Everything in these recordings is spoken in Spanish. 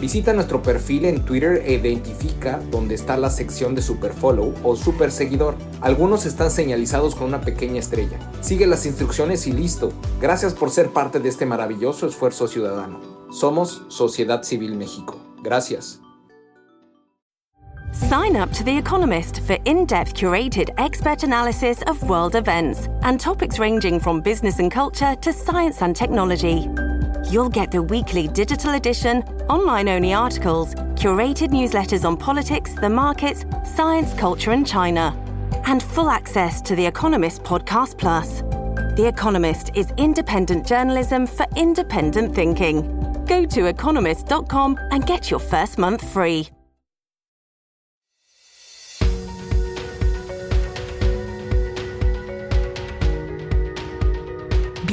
Visita nuestro perfil en Twitter e identifica dónde está la sección de Superfollow o Super Seguidor. Algunos están señalizados con una pequeña estrella. Sigue las instrucciones y listo. Gracias por ser parte de este maravilloso esfuerzo ciudadano. Somos Sociedad Civil México. Gracias. Sign up to The Economist for in depth curated expert analysis of world events and topics ranging from business and culture to science and technology. You'll get the weekly digital edition, online only articles, curated newsletters on politics, the markets, science, culture, and China, and full access to The Economist Podcast Plus. The Economist is independent journalism for independent thinking. Go to economist.com and get your first month free.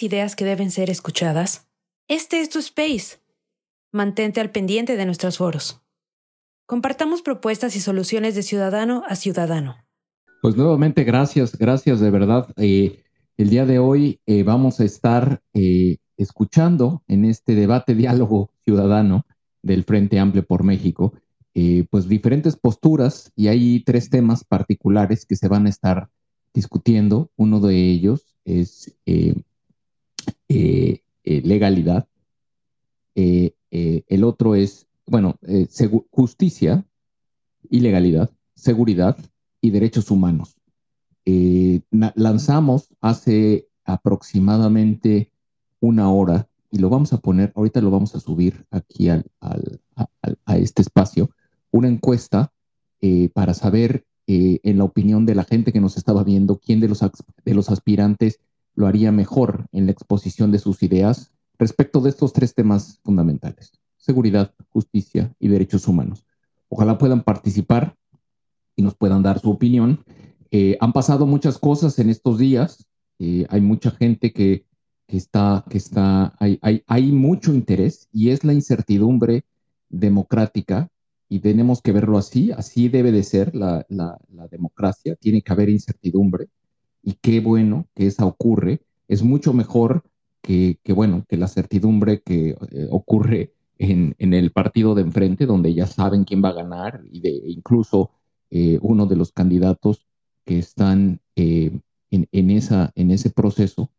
¿Tienes ideas que deben ser escuchadas? Este es tu space. Mantente al pendiente de nuestros foros. Compartamos propuestas y soluciones de ciudadano a ciudadano. Pues nuevamente, gracias, gracias de verdad. Eh, el día de hoy eh, vamos a estar eh, escuchando en este debate diálogo ciudadano del Frente Amplio por México, pues diferentes posturas y hay tres temas particulares que se van a estar discutiendo. Uno de ellos es eh, legalidad. Eh, el otro es, bueno, justicia y legalidad, seguridad y derechos humanos. lanzamos hace aproximadamente una hora y lo vamos a poner, ahorita lo vamos a subir aquí al, a este espacio, una encuesta para saber en la opinión de la gente que nos estaba viendo, quién de los, de los aspirantes lo haría mejor en la exposición de sus ideas respecto de estos tres temas fundamentales, seguridad, justicia y derechos humanos. Ojalá puedan participar y nos puedan dar su opinión. Eh, han pasado muchas cosas en estos días, eh, hay mucha gente que, está, que está hay, mucho interés y es la incertidumbre democrática y tenemos que verlo así, así debe de ser la democracia, tiene que haber incertidumbre y qué bueno que esa ocurre. Es mucho mejor que, bueno, que la certidumbre que eh, ocurre en, el partido de enfrente, donde ya saben quién va a ganar, y de incluso eh, uno de los candidatos que están esa, en ese proceso,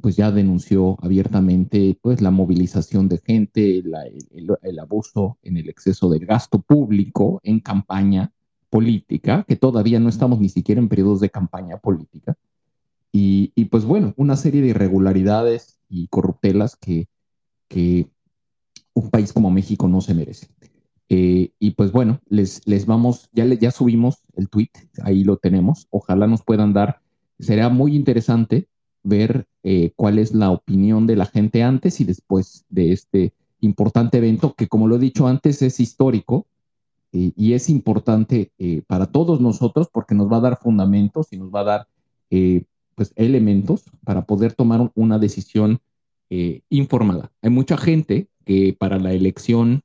pues ya denunció abiertamente pues la movilización de gente, el, abuso en el exceso del gasto público en campaña política, que todavía no estamos ni siquiera en periodos de campaña política, y, pues bueno, una serie de irregularidades y corruptelas que, que un país como México no se merece. Eh, y pues bueno, les, les vamos, ya, ya subimos el tweet, ahí lo tenemos. Ojalá nos puedan dar, será muy interesante ver eh, cuál es la opinión de la gente antes y después de este importante evento, que como lo he dicho antes, es histórico eh, y es importante para todos nosotros porque nos va a dar fundamentos y nos va a dar pues, elementos para poder tomar una decisión eh, informada. Hay mucha gente que para la elección,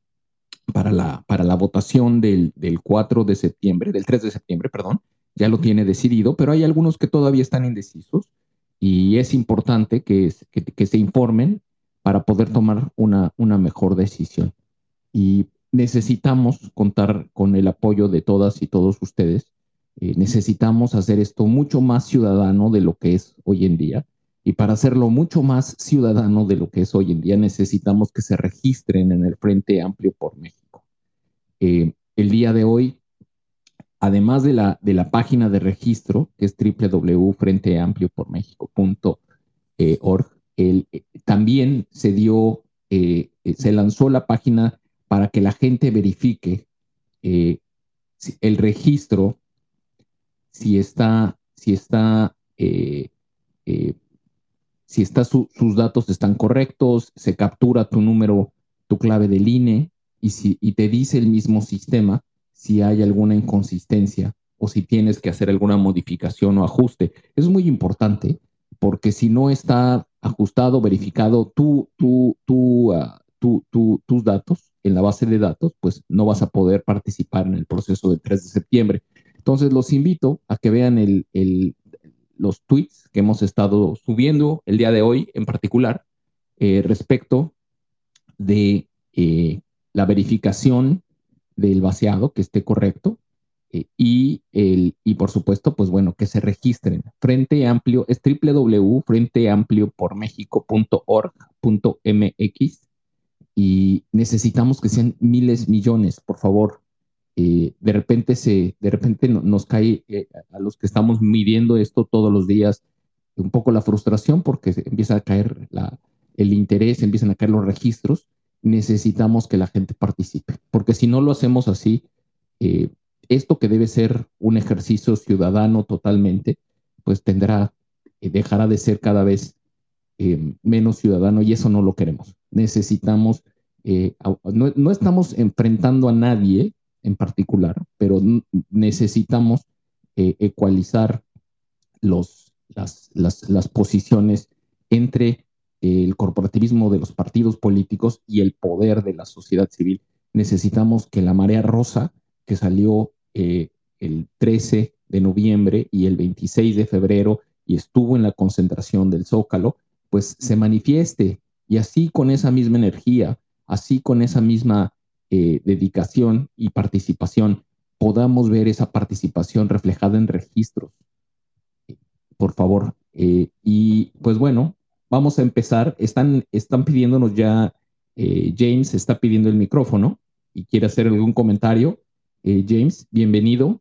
para la, para la votación del, 4 de septiembre, del 3 de septiembre, perdón, ya lo tiene decidido, pero hay algunos que todavía están indecisos y es importante que, que, se informen para poder tomar una, una mejor decisión. Y necesitamos contar con el apoyo de todas y todos ustedes eh, necesitamos hacer esto mucho más ciudadano de lo que es hoy en día. Y para hacerlo mucho más ciudadano de lo que es hoy en día, necesitamos que se registren en el Frente Amplio por México. Eh, el día de hoy, además de la, de la página de registro, que es www.frenteampliopormexico.org, eh, también se dio, se lanzó la página para que la gente verifique el registro si está, si está, eh, eh, si está sus datos están correctos, se captura tu número, tu clave del INE y, si, y te dice el mismo sistema si hay alguna inconsistencia o si tienes que hacer alguna modificación o ajuste. es muy importante porque si no está ajustado, verificado tú, tú, tú, uh, tus datos en la base de datos, pues no vas a poder participar en el proceso del 3 de septiembre. Entonces los invito a que vean los tweets que hemos estado subiendo el día de hoy en particular eh, respecto de eh, la verificación del vaciado, que esté correcto, eh, y, el, y por supuesto, pues bueno, que se registren. Frente Amplio es www.frenteampliopormexico.org.mx y necesitamos que sean miles, millones, por favor. Eh, de repente se, de repente nos cae eh, a los que estamos midiendo esto todos los días un poco la frustración porque empieza a caer el interés, empiezan a caer los registros. Necesitamos que la gente participe, porque si no lo hacemos así, eh, esto que debe ser un ejercicio ciudadano totalmente, pues tendrá, dejará de ser cada vez menos ciudadano y eso no lo queremos. Necesitamos, no, no estamos enfrentando a nadie en particular, pero necesitamos eh, ecualizar los, las, las, posiciones entre el corporativismo de los partidos políticos y el poder de la sociedad civil. Necesitamos que la marea rosa que salió eh, el 13 de noviembre y el 26 de febrero y estuvo en la concentración del Zócalo, pues se manifieste y así con esa misma energía, así con esa misma eh, dedicación y participación, podamos ver esa participación reflejada en registros. Por favor. Eh, y pues bueno, vamos a empezar. Están, están pidiéndonos ya, eh, James está pidiendo el micrófono y quiere hacer algún comentario. James, bienvenido.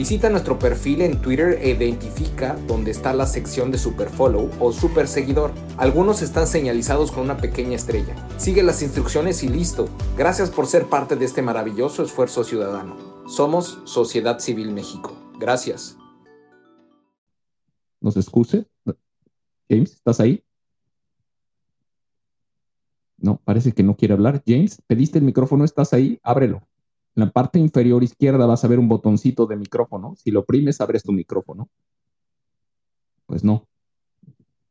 Visita nuestro perfil en Twitter e identifica dónde está la sección de Superfollow o Super Seguidor. Algunos están señalizados con una pequeña estrella. Sigue las instrucciones y listo. Gracias por ser parte de este maravilloso esfuerzo ciudadano. Somos Sociedad Civil México. Gracias. ¿Nos excuse? James, ¿estás ahí? No, parece que no quiere hablar. James, pediste el micrófono, ¿estás ahí? Ábrelo. En la parte inferior izquierda vas a ver un botoncito de micrófono. Si lo oprimes, abres tu micrófono. Pues no.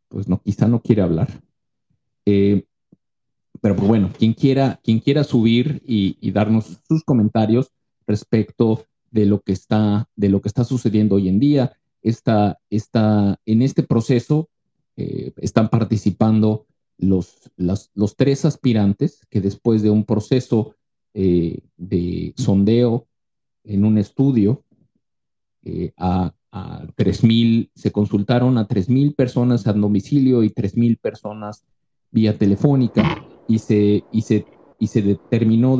Pues no, quizá no quiere hablar. Eh, pero pues bueno, quien quiera, quien quiera subir y, darnos sus comentarios respecto de lo que está, de lo que está sucediendo hoy en día, está, está en este proceso eh, están participando los, los tres aspirantes que después de un proceso eh, de sondeo en un estudio eh, a, a 3.000, se consultaron a 3.000 personas a domicilio y 3.000 personas vía telefónica y se, y se, y se determinó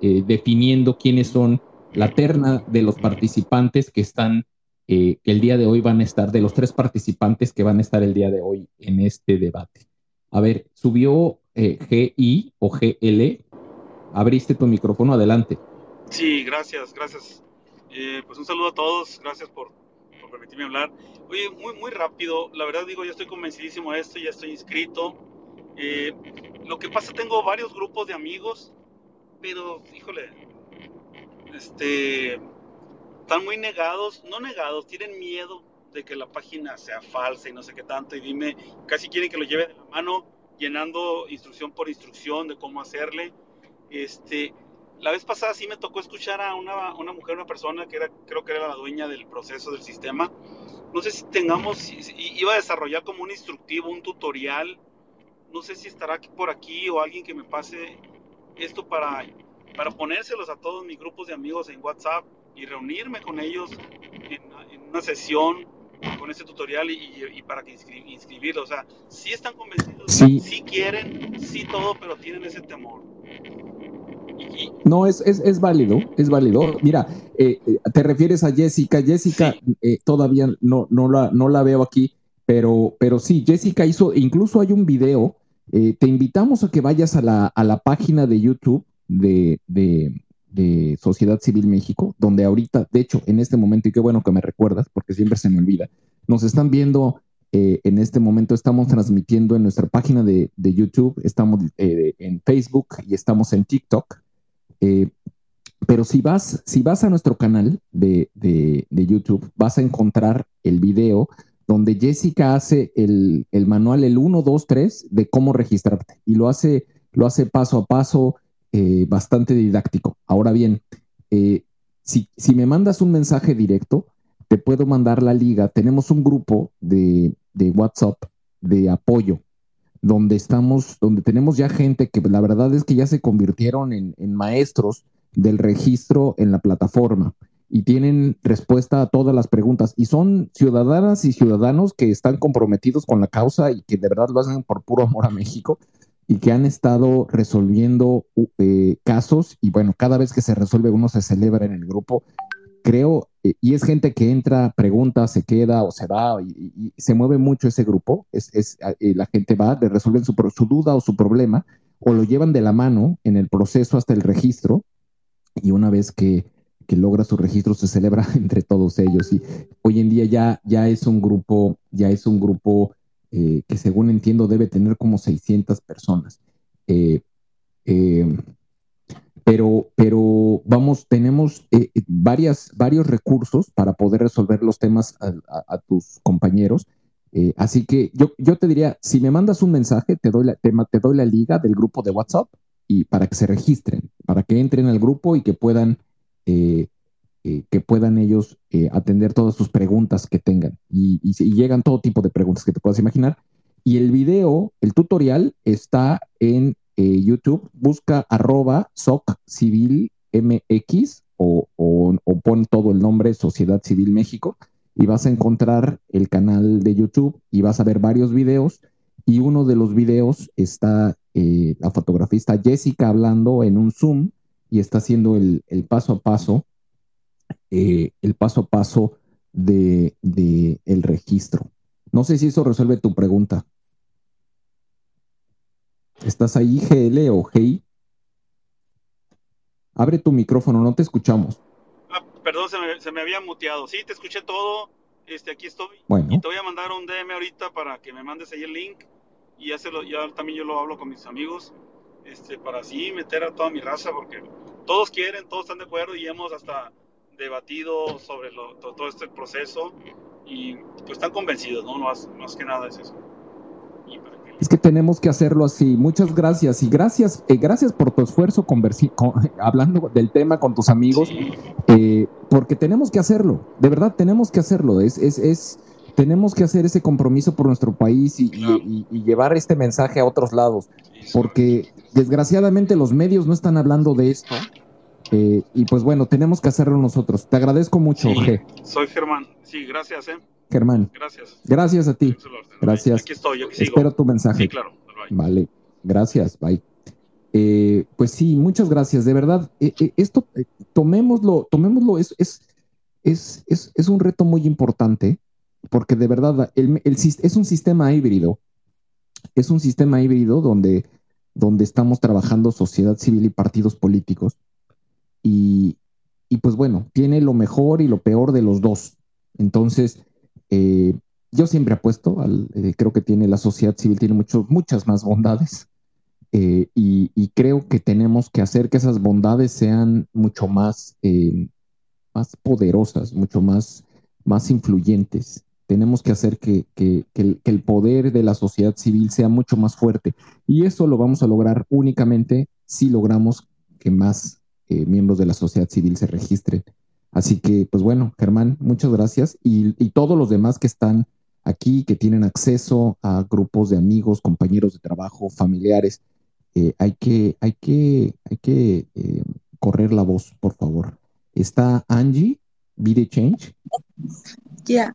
definiendo quiénes son la terna de los participantes que están el día de hoy van a estar, de los tres participantes que van a estar el día de hoy en este debate. A ver, subió eh, GI o GL. Abriste tu micrófono, adelante. Sí, gracias, gracias. Eh, pues un saludo a todos, gracias por, permitirme hablar. Oye, muy, muy rápido, la verdad digo, yo estoy convencidísimo de esto, ya estoy inscrito. Eh, lo que pasa, tengo varios grupos de amigos, pero, híjole, este, están muy negados, no negados, tienen miedo de que la página sea falsa y no sé qué tanto, y dime, casi quieren que lo lleve de la mano, llenando instrucción por instrucción de cómo hacerle. Este, la vez pasada sí me tocó escuchar a una, una mujer, una persona que era, creo que era la dueña del proceso del sistema. No sé si tengamos, iba a desarrollar como un instructivo, un tutorial. No sé si estará por aquí o alguien que me pase esto para, para ponérselos a todos mis grupos de amigos en WhatsApp y reunirme con ellos en, una sesión con ese tutorial y, para que inscribirlo. O sea, sí están convencidos, sí, quieren, sí todo, pero tienen ese temor. No, es, es, es, válido, es válido. Mira, eh, eh, te refieres a Jessica. Jessica eh, todavía no, no, la, no la veo aquí, pero, pero sí, Jessica hizo, incluso hay un video. te invitamos a que vayas a la, a la página de YouTube de, de, de Sociedad Civil México, donde ahorita, de hecho, en este momento, y qué bueno que me recuerdas, porque siempre se me olvida, nos están viendo, eh, en este momento estamos transmitiendo en nuestra página de, YouTube, estamos eh, en Facebook y estamos en TikTok. Eh, pero si vas, si vas a nuestro canal de, YouTube, vas a encontrar el video donde Jessica hace el, el manual, el 1, 2, 3, de cómo registrarte. Y lo hace, lo hace paso a paso, eh, bastante didáctico. Ahora bien, eh, si, si, me mandas un mensaje directo, te puedo mandar la liga. Tenemos un grupo de, de WhatsApp de apoyo donde estamos, donde tenemos ya gente que la verdad es que ya se convirtieron en, en, maestros del registro en la plataforma y tienen respuesta a todas las preguntas y son ciudadanas y ciudadanos que están comprometidos con la causa y que de verdad lo hacen por puro amor a México y que han estado resolviendo eh, casos y bueno, cada vez que se resuelve uno se celebra en el grupo. Creo, eh, y es gente que entra, pregunta, se queda o se va y, se mueve mucho ese grupo. Es, eh, la gente va, le resuelven su, su duda o su problema o lo llevan de la mano en el proceso hasta el registro y una vez que, logra su registro se celebra entre todos ellos y hoy en día ya, ya es un grupo, ya es un grupo eh, que según entiendo debe tener como 600 personas. Pero, pero vamos, tenemos varias, varios recursos para poder resolver los temas a, tus compañeros. así que yo, yo te diría, si me mandas un mensaje, te doy, la, te, te doy la liga del grupo de WhatsApp y para que se registren, para que entren al grupo y que puedan eh, que puedan ellos eh, atender todas sus preguntas que tengan. Y, llegan todo tipo de preguntas que te puedas imaginar. Y el video, el tutorial está en eh, YouTube. Busca arroba SOC Civil MX o, o, pon todo el nombre Sociedad Civil México y vas a encontrar el canal de YouTube y vas a ver varios videos. Y uno de los videos está la fotografista Jessica hablando en un Zoom y está haciendo el, el paso a paso eh, el paso a paso de, el registro. No sé si eso resuelve tu pregunta. ¿Estás ahí, GL o GI? Abre tu micrófono, no te escuchamos. Ah, perdón, se me, había muteado. Sí, te escuché todo. Este, aquí estoy. Bueno. Y te voy a mandar un DM ahorita para que me mandes ahí el link. Y ya, ya también yo lo hablo con mis amigos. Este, para así meter a toda mi raza, porque todos quieren, todos están de acuerdo y hemos hasta debatido sobre todo, este proceso y pues están convencidos, ¿no? Más, más que nada es eso. Es que tenemos que hacerlo así. Muchas gracias y gracias, eh, gracias por tu esfuerzo hablando del tema con tus amigos, eh, porque tenemos que hacerlo. De verdad tenemos que hacerlo. Es, es, es tenemos que hacer ese compromiso por nuestro país y, llevar este mensaje a otros lados, porque desgraciadamente los medios no están hablando de esto. Eh, y pues bueno, tenemos que hacerlo nosotros. Te agradezco mucho, sí, Soy Germán. Sí, gracias, ¿eh? Germán. Gracias. Gracias a ti. Gracias. Aquí estoy, aquí sigo. Espero tu mensaje. Sí, claro. Vale. Gracias. Bye. Eh, pues sí, muchas gracias. De verdad, eh, esto, tomémoslo, tomémoslo, es, es, es, es, un reto muy importante porque de verdad es un sistema híbrido. Es un sistema híbrido donde, donde estamos trabajando sociedad civil y partidos políticos. Y, pues bueno, tiene lo mejor y lo peor de los dos. Entonces, eh, yo siempre apuesto, al, eh, creo que tiene la sociedad civil, tiene mucho, muchas más bondades. Eh, y, creo que tenemos que hacer que esas bondades sean mucho más, más poderosas, mucho más, más influyentes tenemos que hacer que, el, poder de la sociedad civil sea mucho más fuerte. Y eso lo vamos a lograr únicamente si logramos que más eh, miembros de la sociedad civil se registren. Así que, pues bueno, Germán, muchas gracias. Y, todos los demás que están aquí, que tienen acceso a grupos de amigos, compañeros de trabajo, familiares, eh, hay que, hay que, hay que eh, correr la voz, por favor. Está Angie, Be Change. Ya.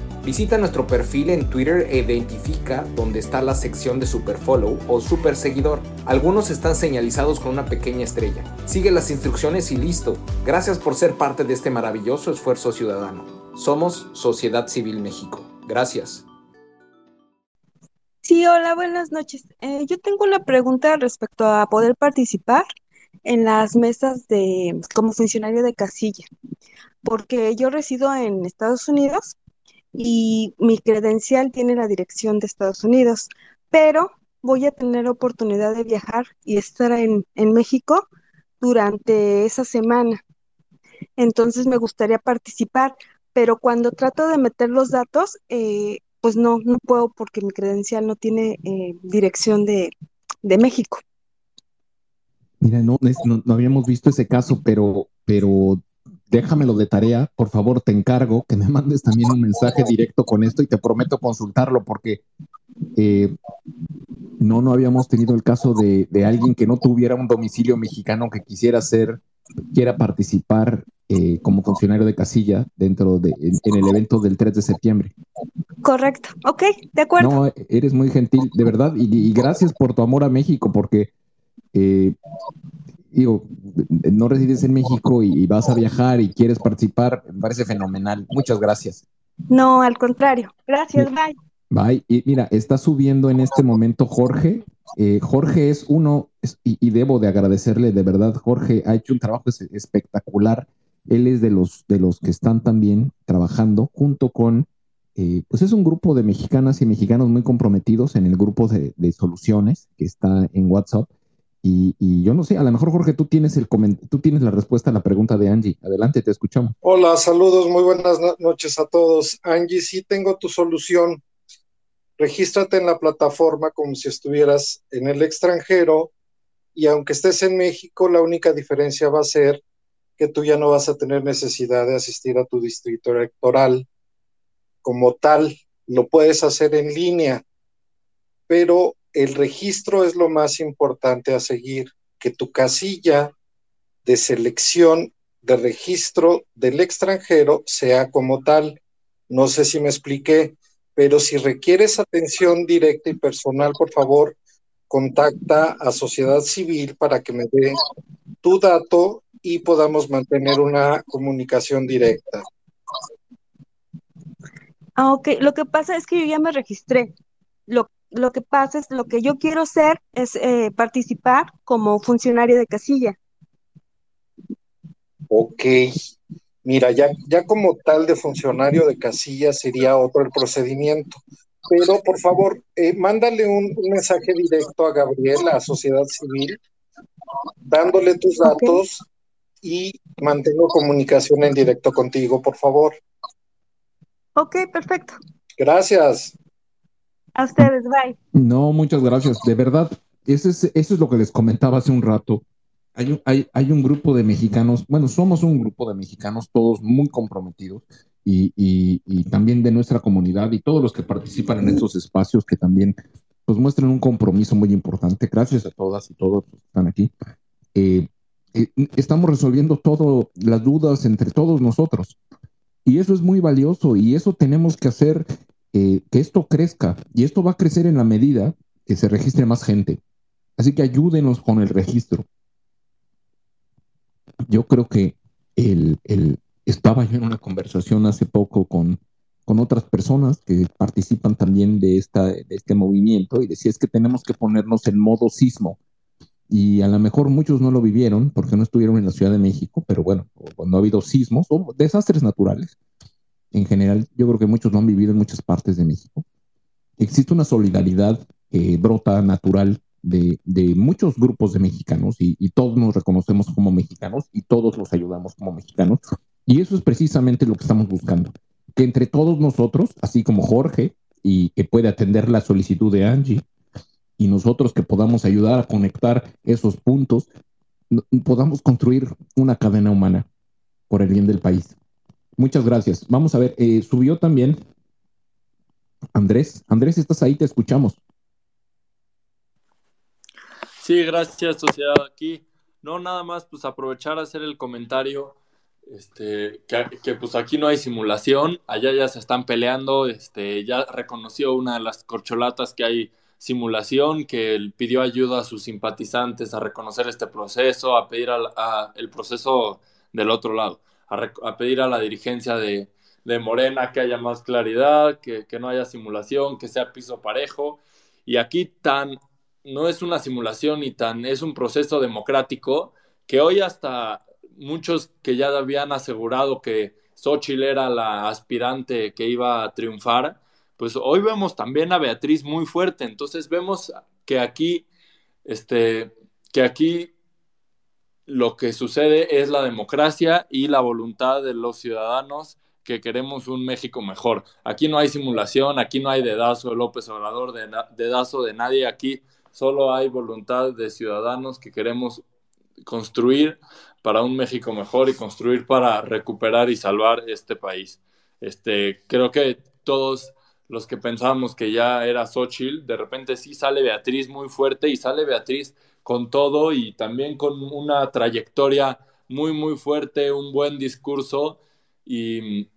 Visita nuestro perfil en Twitter e identifica dónde está la sección de Super Follow o Super Seguidor. Algunos están señalizados con una pequeña estrella. Sigue las instrucciones y listo. Gracias por ser parte de este maravilloso esfuerzo ciudadano. Somos Sociedad Civil México. Gracias. Sí, hola, buenas noches. Eh, yo tengo una pregunta respecto a poder participar en las mesas de como funcionario de casilla, porque yo resido en Estados Unidos y mi credencial tiene la dirección de Estados Unidos, pero voy a tener oportunidad de viajar y estar en, México durante esa semana. Entonces me gustaría participar, pero cuando trato de meter los datos, eh, pues no, no puedo porque mi credencial no tiene eh, dirección de, México. Mira, no, no, no, habíamos visto ese caso, pero, pero déjamelo de tarea, por favor, te encargo que me mandes también un mensaje directo con esto y te prometo consultarlo porque eh, no, no habíamos tenido el caso de, alguien que no tuviera un domicilio mexicano que quisiera ser, quiera participar eh, como funcionario de casilla dentro de, en, el evento del 3 de septiembre. Correcto, ok, de acuerdo. No, eres muy gentil, de verdad, y, gracias por tu amor a México, porque eh, digo, no resides en México y, vas a viajar y quieres participar, me parece fenomenal. Muchas gracias. No, al contrario. Gracias, bye. Bye. Y mira, está subiendo en este momento Jorge. Eh, Jorge es uno, y, debo de agradecerle de verdad, Jorge ha hecho un trabajo espectacular. Él es de los, de los que están también trabajando junto con, eh, pues es un grupo de mexicanas y mexicanos muy comprometidos en el grupo de, de soluciones que está en WhatsApp y, yo no sé, a lo mejor Jorge, tú tienes, el tú tienes la respuesta a la pregunta de Angie. Adelante, te escuchamos. Hola, saludos, muy buenas noches a todos. Angie, sí tengo tu solución. Regístrate en la plataforma como si estuvieras en el extranjero y aunque estés en México, la única diferencia va a ser que tú ya no vas a tener necesidad de asistir a tu distrito electoral como tal. Lo puedes hacer en línea, pero el registro es lo más importante a seguir, que tu casilla de selección de registro del extranjero sea como tal. No sé si me expliqué, pero si requieres atención directa y personal, por favor, contacta a sociedad civil para que me dé tu dato y podamos mantener una comunicación directa. Ah, ok. Lo que pasa es que yo ya me registré. Lo, lo que pasa es, lo que yo quiero hacer es eh, participar como funcionario de casilla. Ok. Mira, ya, ya como tal de funcionario de casilla sería otro el procedimiento. Pero por favor, eh, mándale un, un, mensaje directo a Gabriel, a Sociedad Civil, dándole tus datos y mantengo comunicación en directo contigo, por favor. Ok, perfecto. Gracias. A ustedes, bye. No, muchas gracias. De verdad, eso es, eso es lo que les comentaba hace un rato. Hay un, hay, hay un grupo de mexicanos, bueno, somos un grupo de mexicanos todos muy comprometidos y, y, y, también de nuestra comunidad y todos los que participan en estos espacios que también pues muestran un compromiso muy importante. Gracias a todas y todos que están aquí. Eh, eh, estamos resolviendo todas las dudas entre todos nosotros. Y eso es muy valioso y eso tenemos que hacer eh, que esto crezca. Y esto va a crecer en la medida que se registre más gente. Así que ayúdenos con el registro. Yo creo que el, el, estaba yo en una conversación hace poco con, con otras personas que participan también de, esta, de este movimiento y decía es que tenemos que ponernos en modo sismo y a lo mejor muchos no lo vivieron porque no estuvieron en la Ciudad de México, pero bueno, cuando ha habido sismos o desastres naturales, en general, yo creo que muchos lo han vivido en muchas partes de México. Existe una solidaridad que brota natural de, de muchos grupos de mexicanos y, y, todos nos reconocemos como mexicanos y todos los ayudamos como mexicanos. Y eso es precisamente lo que estamos buscando. Que entre todos nosotros, así como Jorge, y que puede atender la solicitud de Angie, y nosotros que podamos ayudar a conectar esos puntos, podamos construir una cadena humana por el bien del país. Muchas gracias. Vamos a ver, eh, subió también Andrés. Andrés, ¿estás ahí? Te escuchamos. Sí, gracias, sociedad. Aquí, no nada más, pues aprovechar a hacer el comentario, este, que, pues aquí no hay simulación, allá ya se están peleando, este, ya reconoció una de las corcholatas que hay simulación, que él pidió ayuda a sus simpatizantes a reconocer este proceso, a pedir al, a el proceso del otro lado, a, pedir a la dirigencia de, de, Morena que haya más claridad, que, que no haya simulación, que sea piso parejo. Y aquí tan, no es una simulación y tan, es un proceso democrático que hoy hasta muchos que ya habían asegurado que Xochitl era la aspirante que iba a triunfar, pues hoy vemos también a Beatriz muy fuerte, entonces vemos que aquí, este, que aquí lo que sucede es la democracia y la voluntad de los ciudadanos que queremos un México mejor. Aquí no hay simulación, aquí no hay dedazo de López Obrador, de, dedazo de nadie, aquí solo hay voluntad de ciudadanos que queremos construir para un México mejor y construir para recuperar y salvar este país. Este, creo que todos los que pensábamos que ya era Xochitl, de repente sí sale Beatriz muy fuerte y sale Beatriz con todo y también con una trayectoria muy, muy fuerte, un buen discurso y,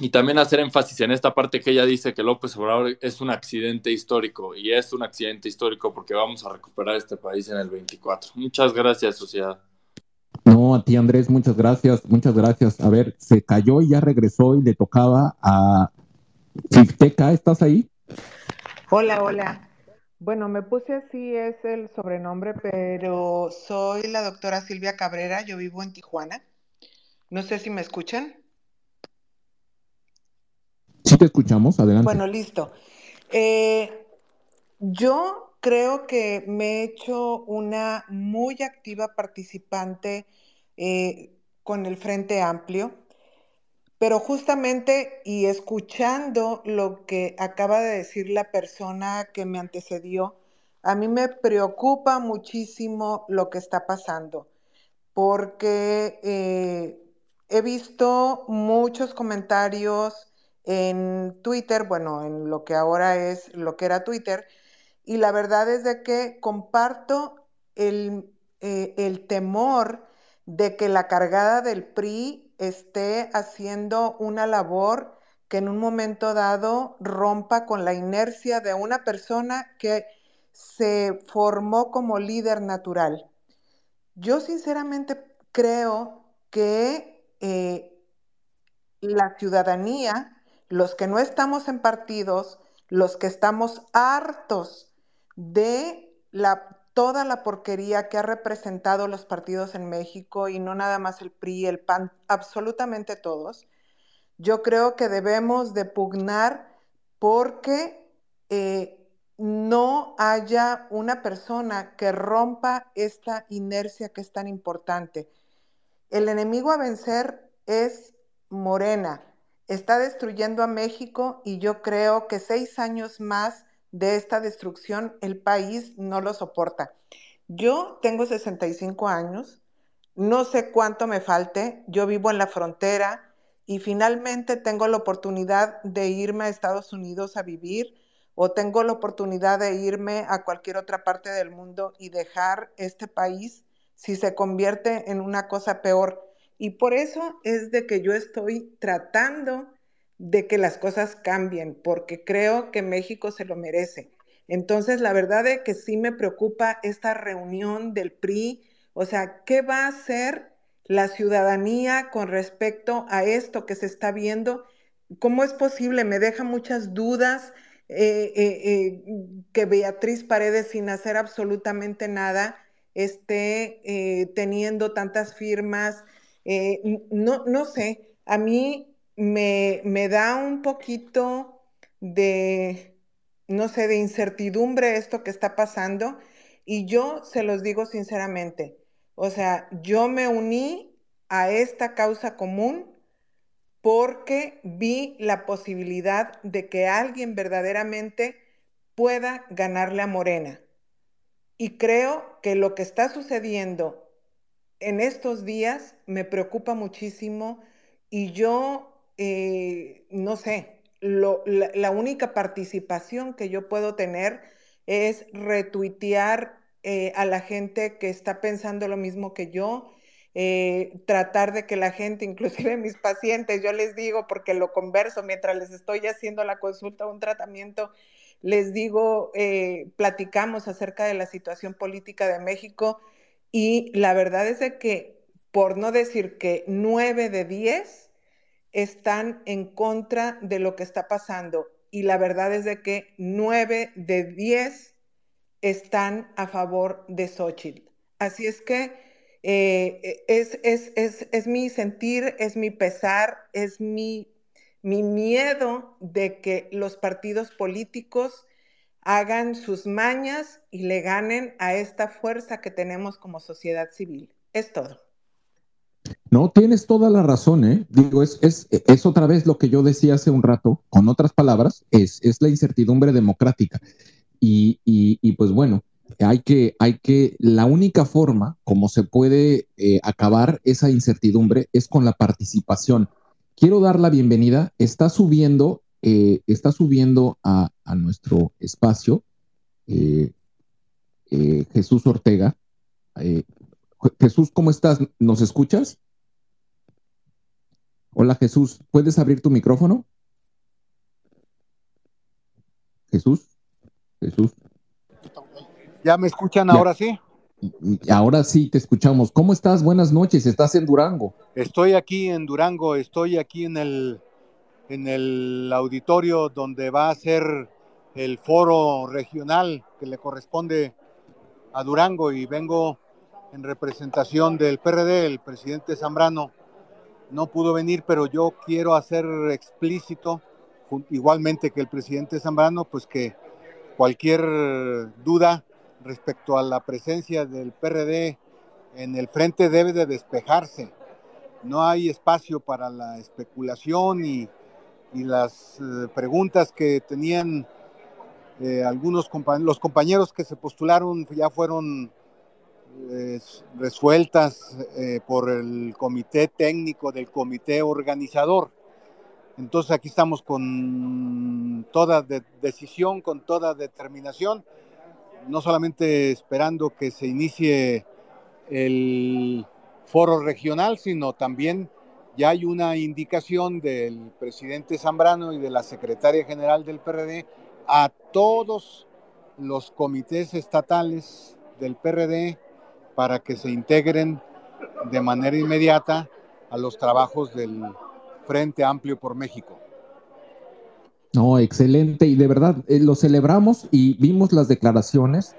y también hacer énfasis en esta parte que ella dice que López Obrador es un accidente histórico y es un accidente histórico porque vamos a recuperar este país en el 24. Muchas gracias, sociedad. No, a ti Andrés, muchas gracias, muchas gracias. A ver, se cayó y ya regresó y le tocaba a Chifteca, ¿estás ahí? Hola, hola. Bueno, me puse así, es el sobrenombre, pero soy la doctora Silvia Cabrera, yo vivo en Tijuana. No sé si me escuchan. Sí, te escuchamos, adelante. Bueno, listo. Eh, yo creo que me he hecho una muy activa participante eh, con el Frente Amplio. Pero justamente y escuchando lo que acaba de decir la persona que me antecedió, a mí me preocupa muchísimo lo que está pasando, porque eh, he visto muchos comentarios en Twitter, bueno, en lo que ahora es lo que era Twitter, y la verdad es de que comparto el, eh, el temor de que la cargada del PRI esté haciendo una labor que en un momento dado rompa con la inercia de una persona que se formó como líder natural. Yo sinceramente creo que eh, la ciudadanía los que no estamos en partidos, los que estamos hartos de la, toda la porquería que ha representado los partidos en México y no nada más el PRI, el PAN, absolutamente todos, yo creo que debemos de pugnar porque eh, no haya una persona que rompa esta inercia que es tan importante. El enemigo a vencer es Morena. Está destruyendo a México y yo creo que seis años más de esta destrucción el país no lo soporta. Yo tengo 65 años, no sé cuánto me falte, yo vivo en la frontera y finalmente tengo la oportunidad de irme a Estados Unidos a vivir o tengo la oportunidad de irme a cualquier otra parte del mundo y dejar este país si se convierte en una cosa peor. Y por eso es de que yo estoy tratando de que las cosas cambien, porque creo que México se lo merece. Entonces, la verdad es que sí me preocupa esta reunión del PRI, o sea, ¿qué va a hacer la ciudadanía con respecto a esto que se está viendo? ¿Cómo es posible? Me deja muchas dudas eh, eh, eh, que Beatriz Paredes, sin hacer absolutamente nada, esté teniendo tantas firmas, no, no sé, a mí me, me da un poquito de, no sé, de incertidumbre esto que está pasando y yo se los digo sinceramente, o sea, yo me uní a esta causa común porque vi la posibilidad de que alguien verdaderamente pueda ganarle a Morena. Y creo que lo que está sucediendo en estos días me preocupa muchísimo y yo, eh, no sé, la, única participación que yo puedo tener es retuitear eh, a la gente que está pensando lo mismo que yo, eh, tratar de que la gente, inclusive mis pacientes, yo les digo, porque lo converso mientras les estoy haciendo la consulta o un tratamiento, les digo, platicamos acerca de la situación política de México y la verdad es de que, por no decir que nueve de diez están en contra de lo que está pasando. Y la verdad es de que nueve de diez están a favor de Xochitl. Así es que eh, es, es, mi sentir, es mi pesar, es mi, mi miedo de que los partidos políticos hagan sus mañas y le ganen a esta fuerza que tenemos como sociedad civil. Es todo. No, tienes toda la razón, ¿eh? Digo, es, es, es, otra vez lo que yo decía hace un rato, con otras palabras, es, es la incertidumbre democrática. Y, y, pues bueno, hay que, hay que, la única forma como se puede eh, acabar esa incertidumbre es con la participación. Quiero dar la bienvenida, está subiendo eh, está subiendo a, nuestro espacio eh, Jesús Ortega. Jesús, ¿cómo estás? ¿Nos escuchas? Hola Jesús, ¿puedes abrir tu micrófono? Jesús, Jesús. ¿Ya me escuchan ahora sí? Ahora sí, te escuchamos. ¿Cómo estás? Buenas noches. ¿Estás en Durango? Estoy aquí en Durango, estoy aquí en el en el auditorio donde va a ser el foro regional que le corresponde a Durango y vengo en representación del PRD, el presidente Zambrano no pudo venir, pero yo quiero hacer explícito, igualmente que el presidente Zambrano, pues que cualquier duda respecto a la presencia del PRD en el frente debe de despejarse. No hay espacio para la especulación y las eh, preguntas que tenían eh, algunos los compañeros que se postularon ya fueron eh, resueltas por el comité técnico del comité organizador. Entonces aquí estamos con toda decisión, con toda determinación, no solamente esperando que se inicie el foro regional, sino también ya hay una indicación del presidente Zambrano y de la secretaria general del PRD a todos los comités estatales del PRD para que se integren de manera inmediata a los trabajos del Frente Amplio por México. No, excelente. Y de verdad, eh, lo celebramos y vimos las declaraciones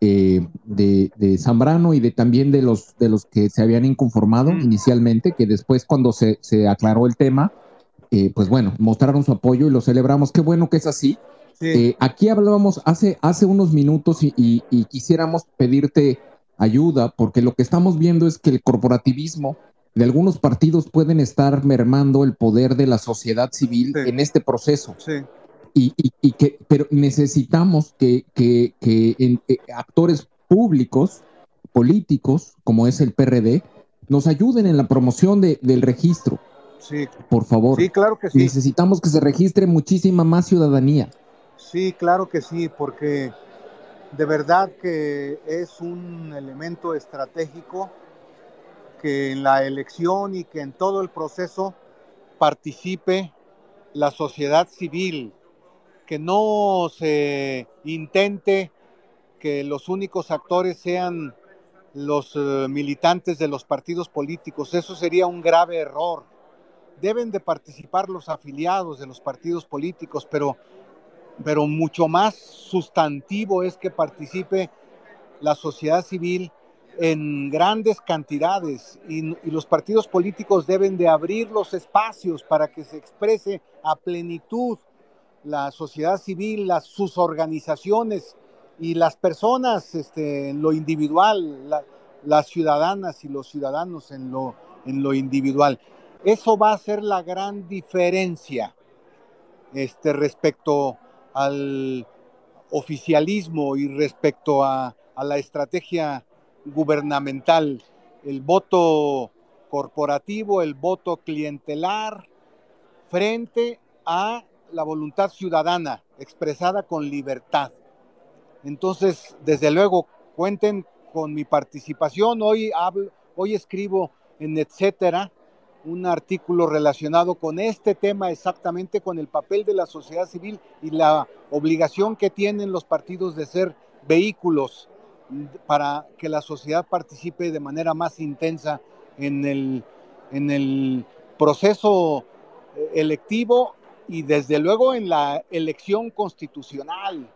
eh, de, de, Zambrano y de también de los, de los que se habían inconformado mm. inicialmente, que después cuando se, se aclaró el tema, eh, pues bueno, mostraron su apoyo y lo celebramos. Qué bueno que es así. aquí hablábamos hace, hace unos minutos y, y, quisiéramos pedirte ayuda, porque lo que estamos viendo es que el corporativismo de algunos partidos pueden estar mermando el poder de la sociedad civil en este proceso. Y, que, pero necesitamos que, que, eh, actores públicos, políticos, como es el PRD, nos ayuden en la promoción del registro. Sí. Por favor. Sí, claro que sí. Necesitamos que se registre muchísima más ciudadanía. Sí, claro que sí, porque de verdad que es un elemento estratégico que en la elección y que en todo el proceso participe la sociedad civil, que no se intente que los únicos actores sean los eh, militantes de los partidos políticos. Eso sería un grave error. Deben de participar los afiliados de los partidos políticos, pero, pero mucho más sustantivo es que participe la sociedad civil en grandes cantidades y, los partidos políticos deben de abrir los espacios para que se exprese a plenitud la sociedad civil, sus organizaciones y las personas este, en lo individual, las ciudadanas y los ciudadanos en lo, en lo individual. Eso va a ser la gran diferencia este, respecto al oficialismo y respecto a, a la estrategia gubernamental, el voto corporativo, el voto clientelar, frente a la voluntad ciudadana expresada con libertad. Entonces, desde luego, cuenten con mi participación. Hoy hoy escribo en etcétera un artículo relacionado con este tema exactamente con el papel de la sociedad civil y la obligación que tienen los partidos de ser vehículos para que la sociedad participe de manera más intensa en el, en el proceso eh, electivo y desde luego en la elección constitucional.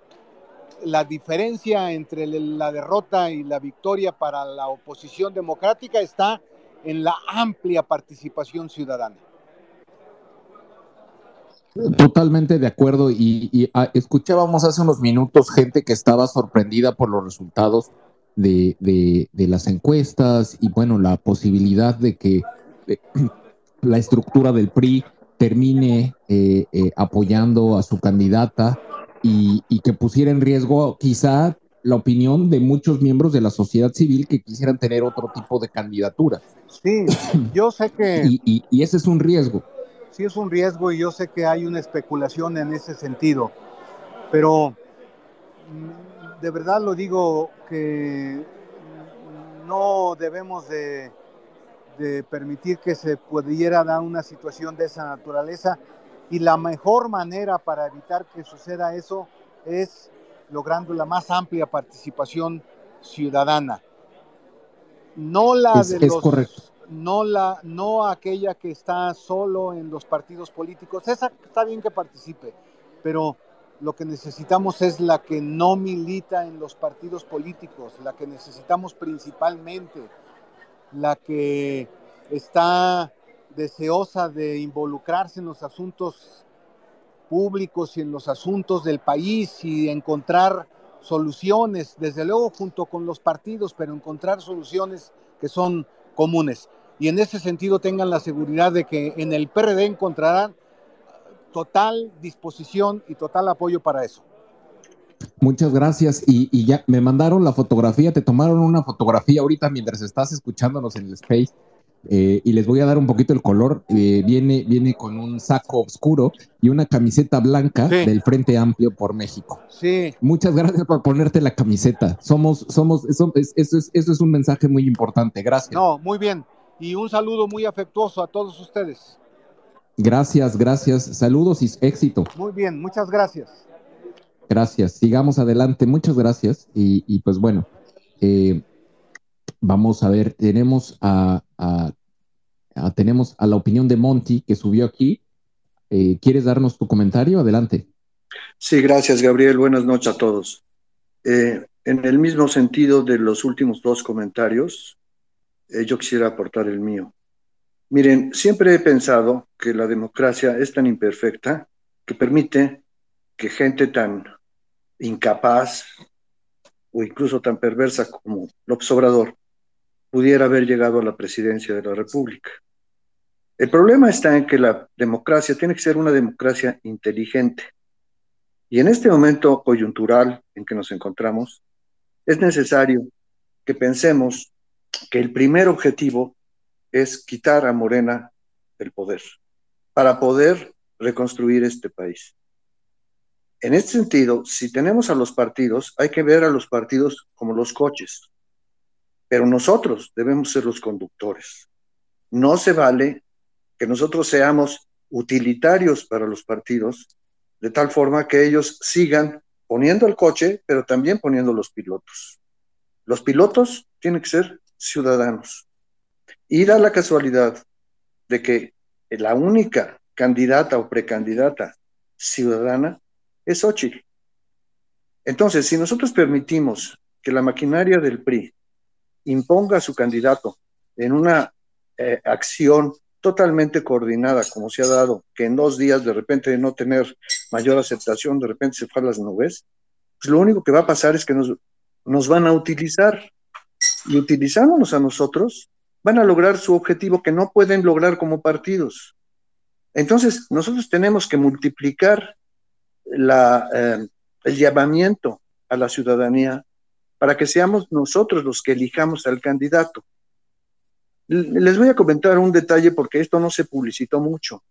La diferencia entre la derrota y la victoria para la oposición democrática está en la amplia participación ciudadana. Totalmente de acuerdo. Y, ah, escuchábamos hace unos minutos gente que estaba sorprendida por los resultados de, las encuestas y bueno, la posibilidad de que eh, la estructura del PRI termine eh, eh, apoyando a su candidata y, que pusiera en riesgo quizá la opinión de muchos miembros de la sociedad civil que quisieran tener otro tipo de candidatura. Sí, yo sé que... y ese es un riesgo sí es un riesgo y yo sé que hay una especulación en ese sentido, pero mm, de verdad lo digo que no debemos de, permitir que se pudiera dar una situación de esa naturaleza y la mejor manera para evitar que suceda eso es logrando la más amplia participación ciudadana. No la de los no, la, no aquella que está solo en los partidos políticos. Esa está bien que participe, pero lo que necesitamos es la que no milita en los partidos políticos, la que necesitamos principalmente, la que está deseosa de involucrarse en los asuntos públicos y en los asuntos del país y encontrar soluciones, desde luego junto con los partidos, pero encontrar soluciones que son comunes. Y en ese sentido tengan la seguridad de que en el PRD encontrarán total disposición y total apoyo para eso. Muchas gracias. Y, ya me mandaron la fotografía, te tomaron una fotografía ahorita mientras estás escuchándonos en el space. Eh, y les voy a dar un poquito el color. Eh, viene, viene con un saco oscuro y una camiseta blanca del Frente Amplio por México. Sí. Muchas gracias por ponerte la camiseta. Somos, somos, eso, es, eso, es, eso es un mensaje muy importante. Gracias. No, muy bien. Y un saludo muy afectuoso a todos ustedes. Gracias, gracias. Saludos y éxito. Muy bien, muchas gracias. Gracias. Sigamos adelante. Muchas gracias. Y, pues bueno, eh, vamos a ver, tenemos a, tenemos a la opinión de Monty que subió aquí. Eh, ¿Quieres darnos tu comentario? Adelante. Sí, gracias, Gabriel. Buenas noches a todos. Eh, en el mismo sentido de los últimos dos comentarios, eh, yo quisiera aportar el mío. Miren, siempre he pensado que la democracia es tan imperfecta que permite que gente tan incapaz o incluso tan perversa como López Obrador pudiera haber llegado a la presidencia de la República. El problema está en que la democracia tiene que ser una democracia inteligente. Y en este momento coyuntural en que nos encontramos, es necesario que pensemos que el primer objetivo es quitar a Morena el poder para poder reconstruir este país. En este sentido, si tenemos a los partidos, hay que ver a los partidos como los coches, pero nosotros debemos ser los conductores. No se vale que nosotros seamos utilitarios para los partidos, de tal forma que ellos sigan poniendo el coche, pero también poniendo los pilotos. Los pilotos tienen que ser ciudadanos. Y da la casualidad de que la única candidata o precandidata ciudadana es Xochitl. Entonces, si nosotros permitimos que la maquinaria del PRI imponga a su candidato en una eh, acción totalmente coordinada, como se ha dado, que en dos días de repente de no tener mayor aceptación, de repente se fue a las nubes, pues lo único que va a pasar es que nos, nos van a utilizar y utilizándonos a nosotros, van a lograr su objetivo que no pueden lograr como partidos. Entonces, nosotros tenemos que multiplicar la, eh, el llamamiento a la ciudadanía para que seamos nosotros los que elijamos al candidato. Les voy a comentar un detalle porque esto no se publicitó mucho.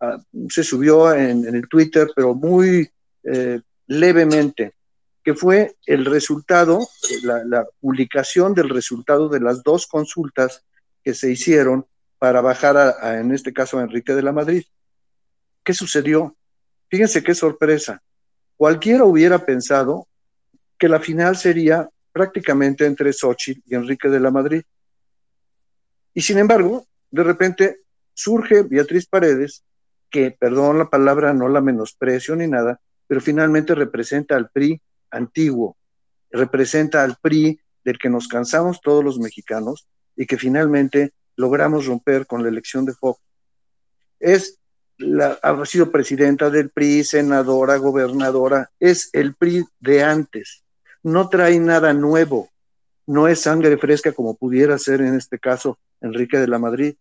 Ah, se subió en, el Twitter, pero muy eh, levemente, que fue el resultado, la, publicación del resultado de las dos consultas que se hicieron para bajar, en este caso, a Enrique de la Madrid. ¿Qué sucedió? Fíjense qué sorpresa. Cualquiera hubiera pensado que la final sería prácticamente entre Xochitl y Enrique de la Madrid. Y sin embargo, de repente surge Beatriz Paredes, que, perdón la palabra, no la menosprecio ni nada, pero finalmente representa al PRI antiguo, representa al PRI del que nos cansamos todos los mexicanos y que finalmente logramos romper con la elección de Fox. Es la, ha sido presidenta del PRI, senadora, gobernadora, es el PRI de antes. No trae nada nuevo, no es sangre fresca como pudiera ser en este caso Enrique de la Madrid.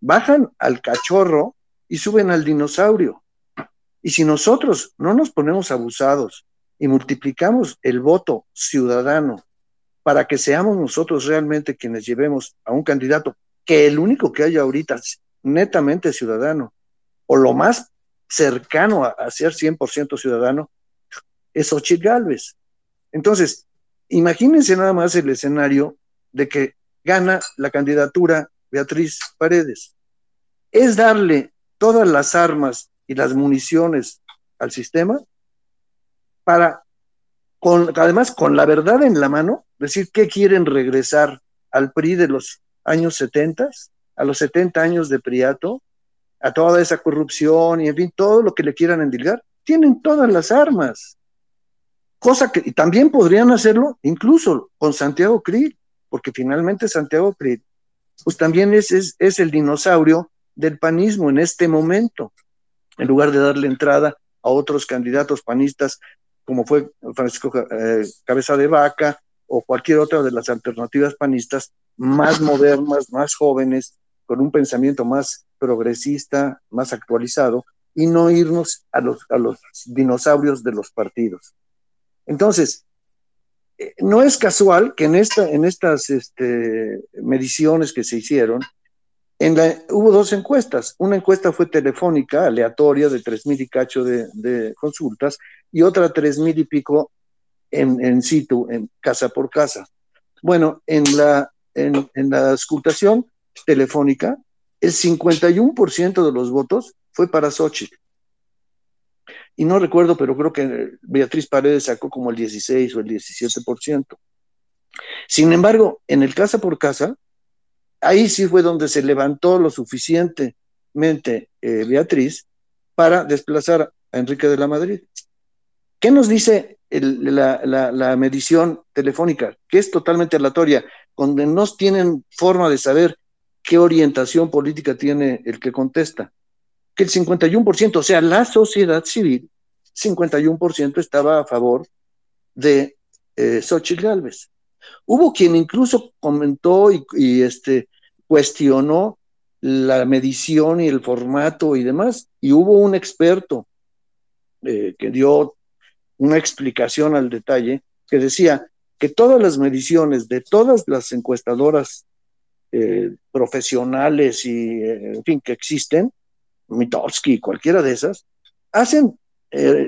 Bajan al cachorro y suben al dinosaurio. Y si nosotros no nos ponemos abusados y multiplicamos el voto ciudadano para que seamos nosotros realmente quienes llevemos a un candidato que el único que haya ahorita netamente ciudadano, o lo más cercano a, ser 100% ciudadano, es Ochil Galvez. Entonces, imagínense nada más el escenario de que gana la candidatura Beatriz Paredes. Es darle todas las armas y las municiones al sistema para, con, además con la verdad en la mano, decir que quieren regresar al PRI de los años 70, a los 70 años de Priato, a toda esa corrupción y en fin, todo lo que le quieran endilgar, tienen todas las armas. Cosa que también podrían hacerlo incluso con Santiago Krill, porque finalmente Santiago Krill, pues también es, es el dinosaurio del panismo en este momento, en lugar de darle entrada a otros candidatos panistas como fue Francisco eh, Cabeza de Vaca o cualquier otra de las alternativas panistas más modernas, más jóvenes, con un pensamiento más progresista, más actualizado, y no irnos a los, a los dinosaurios de los partidos. Entonces, eh, no es casual que en, esta, en estas este, mediciones que se hicieron, hubo dos encuestas. Una encuesta fue telefónica, aleatoria, de tres mil y cacho de, consultas, y otra tres mil y pico en, en situ, en casa por casa. Bueno, en la, en, la escrutación telefónica, el 51% de los votos fue para Xochitl. Y no recuerdo, pero creo que Beatriz Paredes sacó como el 16 o el 17%. Sin embargo, en el casa por casa, ahí sí fue donde se levantó lo suficientemente eh, Beatriz para desplazar a Enrique de la Madrid. ¿Qué nos dice la, medición telefónica? Que es totalmente aleatoria, donde no tienen forma de saber qué orientación política tiene el que contesta. Que el 51%, o sea, la sociedad civil, 51% estaba a favor de eh, Xochitl Gálvez. Hubo quien incluso comentó y, este, cuestionó la medición y el formato y demás, y hubo un experto eh, que dio una explicación al detalle que decía que todas las mediciones de todas las encuestadoras eh, profesionales y, eh, en fin, que existen, Mitowski, cualquiera de esas, hacen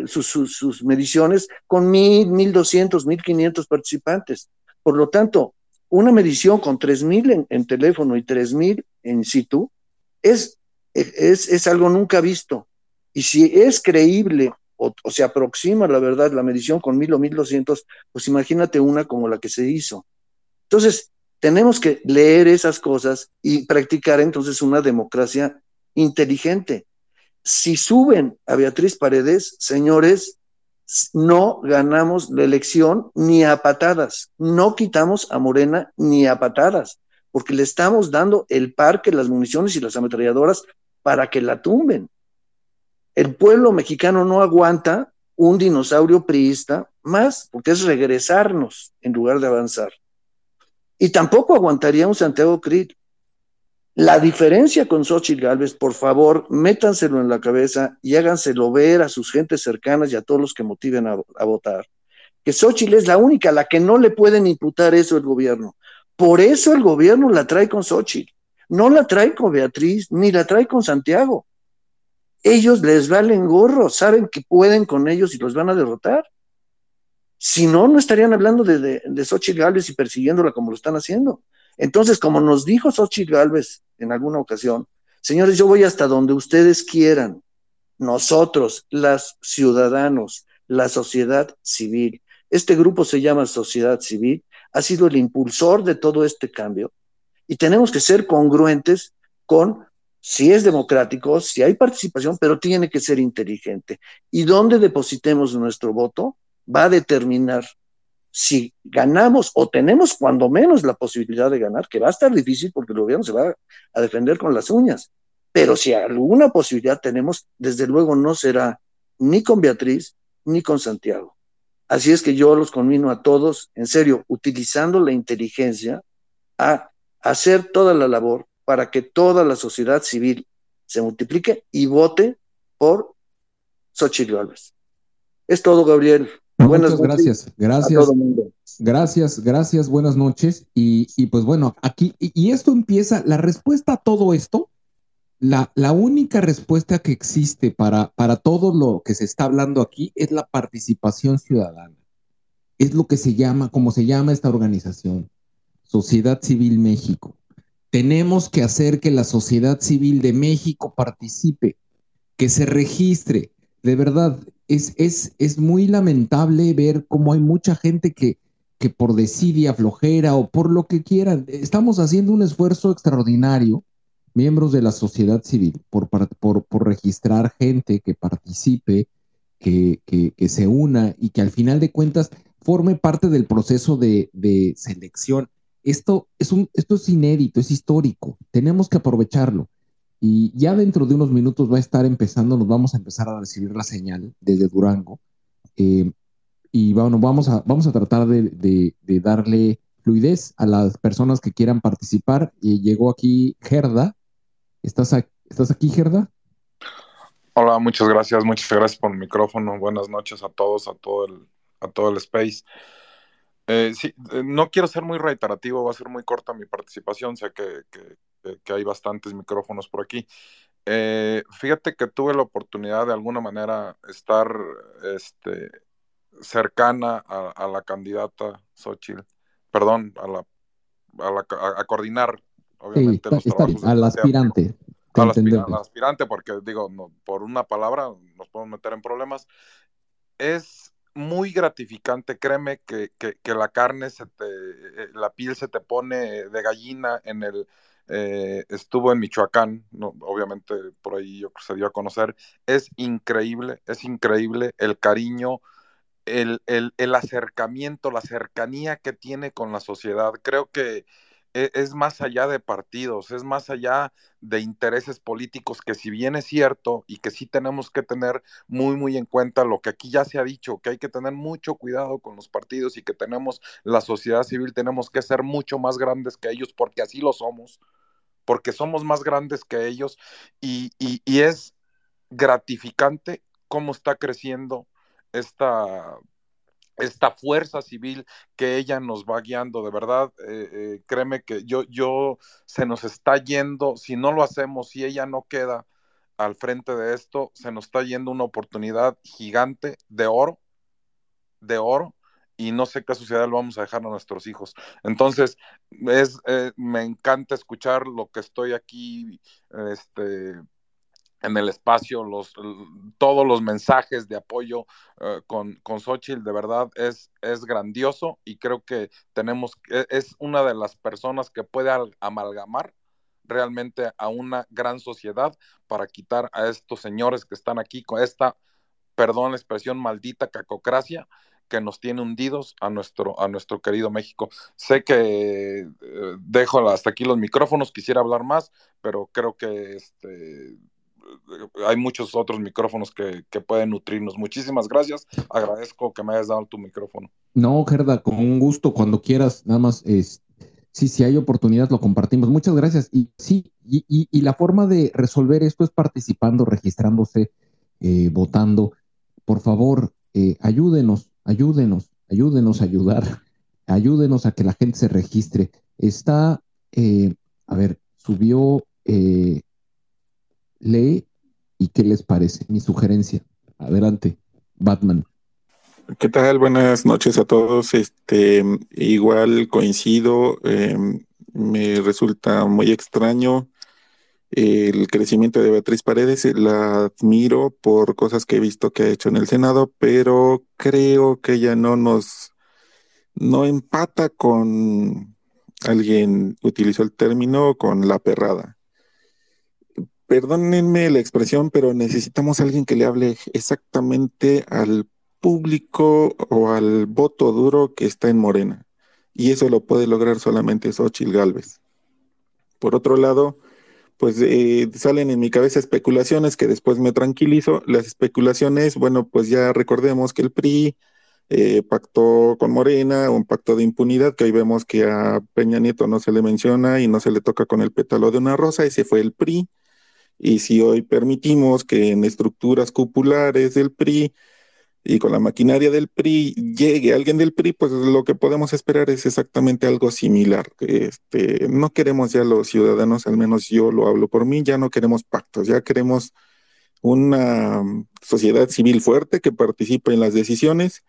sus, sus, mediciones con mil, mil doscientos, mil quinientos participantes. Por lo tanto, una medición con tres mil en, teléfono y tres mil en situ es, es, es, algo nunca visto. Y si es creíble o, se aproxima la verdad la medición con mil o mil doscientos, pues imagínate una como la que se hizo. Entonces, tenemos que leer esas cosas y practicar entonces una democracia inteligente. Si suben a Beatriz Paredes, señores, no ganamos la elección ni a patadas, no quitamos a Morena ni a patadas, porque le estamos dando el parque, las municiones y las ametralladoras para que la tumben. El pueblo mexicano no aguanta un dinosaurio priista más, porque es regresarnos en lugar de avanzar. Y tampoco aguantaría un Santiago Crit. La diferencia con Xochitl Galvez, por favor, métanselo en la cabeza y háganselo ver a sus gentes cercanas y a todos los que motiven a, votar. Que Xochitl es la única a la que no le pueden imputar eso el gobierno. Por eso el gobierno la trae con Xochitl. No la trae con Beatriz, ni la trae con Santiago. Ellos les valen gorro, saben que pueden con ellos y los van a derrotar. Si no, no estarían hablando de, de, de Xochitl Gálvez y persiguiéndola como lo están haciendo. Entonces, como nos dijo Xochitl Galvez en alguna ocasión, señores, yo voy hasta donde ustedes quieran. Nosotros, los ciudadanos, la sociedad civil, este grupo se llama sociedad civil, ha sido el impulsor de todo este cambio y tenemos que ser congruentes con si es democrático, si hay participación, pero tiene que ser inteligente. Y donde depositemos nuestro voto va a determinar si ganamos o tenemos cuando menos la posibilidad de ganar, que va a estar difícil porque el gobierno se va a defender con las uñas, pero si alguna posibilidad tenemos, desde luego no será ni con Beatriz ni con Santiago. Así es que yo los conmino a todos, en serio, utilizando la inteligencia, a hacer toda la labor para que toda la sociedad civil se multiplique y vote por Xochitl Gálvez. Es todo, Gabriel. Buenas Muchas gracias, gracias. Gracias, gracias, buenas noches. Y, pues bueno, aquí, y, esto empieza, la respuesta a todo esto, la, la única respuesta que existe para, para todo lo que se está hablando aquí es la participación ciudadana. Es lo que se llama, como se llama esta organización, Sociedad Civil México. Tenemos que hacer que la sociedad civil de México participe, que se registre. De verdad, es, es, es muy lamentable ver cómo hay mucha gente que, que por desidia, flojera o por lo que quieran, estamos haciendo un esfuerzo extraordinario, miembros de la sociedad civil, por, por, por registrar gente que participe, que, que, se una y que al final de cuentas forme parte del proceso de, de selección. Esto es, un, esto es inédito, es histórico, tenemos que aprovecharlo. Y ya dentro de unos minutos va a estar empezando, nos vamos a empezar a recibir la señal desde Durango. Eh, y bueno, vamos a, vamos a tratar de, darle fluidez a las personas que quieran participar. Llegó aquí Gerda. ¿Estás, ¿Estás aquí, Gerda? Hola, muchas gracias, muchas gracias por el micrófono. Buenas noches a todos, a todo el, a todo el space. Eh, sí, eh, no quiero ser muy reiterativo, va a ser muy corta mi participación, sé que, que, hay bastantes micrófonos por aquí. Eh, fíjate que tuve la oportunidad de alguna manera estar este, cercana a, la candidata Xochitl, perdón, a, la, a, coordinar, obviamente, los trabajos. al aspirante. Al aspirante, porque digo, no, por una palabra nos podemos meter en problemas. Es muy gratificante, créeme que, que, la carne, se te, eh, la piel se te pone de gallina en el, eh, estuvo en Michoacán, no, obviamente por ahí yo se dio a conocer, es increíble, es increíble el cariño, el, el, el acercamiento, la cercanía que tiene con la sociedad. Creo que es más allá de partidos, es más allá de intereses políticos, que si bien es cierto y que sí tenemos que tener muy, muy en cuenta lo que aquí ya se ha dicho, que hay que tener mucho cuidado con los partidos y que tenemos la sociedad civil, tenemos que ser mucho más grandes que ellos, porque así lo somos, porque somos más grandes que ellos y, y es gratificante cómo está creciendo esta esta fuerza civil que ella nos va guiando, de verdad, eh, eh, créeme que yo, yo se nos está yendo, si no lo hacemos, si ella no queda al frente de esto, se nos está yendo una oportunidad gigante de oro, de oro, y no sé qué sociedad lo vamos a dejar a nuestros hijos. Entonces, es, eh, me encanta escuchar lo que estoy aquí este, en el espacio, los, todos los mensajes de apoyo eh, con, con Xochitl, de verdad es, es grandioso y creo que tenemos, e, es una de las personas que puede amalgamar realmente a una gran sociedad para quitar a estos señores que están aquí con esta, perdón la expresión, maldita cacocracia que nos tiene hundidos a nuestro, a nuestro querido México. Sé que eh, dejo hasta aquí los micrófonos, quisiera hablar más, pero creo que este, hay muchos otros micrófonos que, pueden nutrirnos. Muchísimas gracias. Agradezco que me hayas dado tu micrófono. No, Gerda, con un gusto, cuando quieras, nada más, es, sí, si hay oportunidad, lo compartimos. Muchas gracias. Y sí, y, la forma de resolver esto es participando, registrándose, eh, votando. Por favor, eh, ayúdenos, ayúdenos, ayúdenos a ayudar, ayúdenos a que la gente se registre. Está, eh, a ver, subió lee y qué les parece. Mi sugerencia. Adelante, Batman. ¿Qué tal? Buenas noches a todos. Este, igual coincido, em, me resulta muy extraño el crecimiento de Beatriz Paredes. La admiro por cosas que he visto que ha hecho en el Senado, pero creo que ella no nos, no empata con alguien, utilizó el término, con la perrada perdónenme la expresión, pero necesitamos a alguien que le hable exactamente al público o al voto duro que está en Morena. Y eso lo puede lograr solamente Xochitl Galvez. Por otro lado, pues eh, salen en mi cabeza especulaciones que después me tranquilizo. Las especulaciones, bueno, pues ya recordemos que el PRI eh, pactó con Morena, un pacto de impunidad, que hoy vemos que a Peña Nieto no se le menciona y no se le toca con el pétalo de una rosa, ese fue el PRI. Y si hoy permitimos que en estructuras cupulares del PRI y con la maquinaria del PRI llegue alguien del PRI, pues lo que podemos esperar es exactamente algo similar. Este, no queremos ya los ciudadanos, al menos yo lo hablo por mí, ya no queremos pactos, ya queremos una sociedad civil fuerte que participe en las decisiones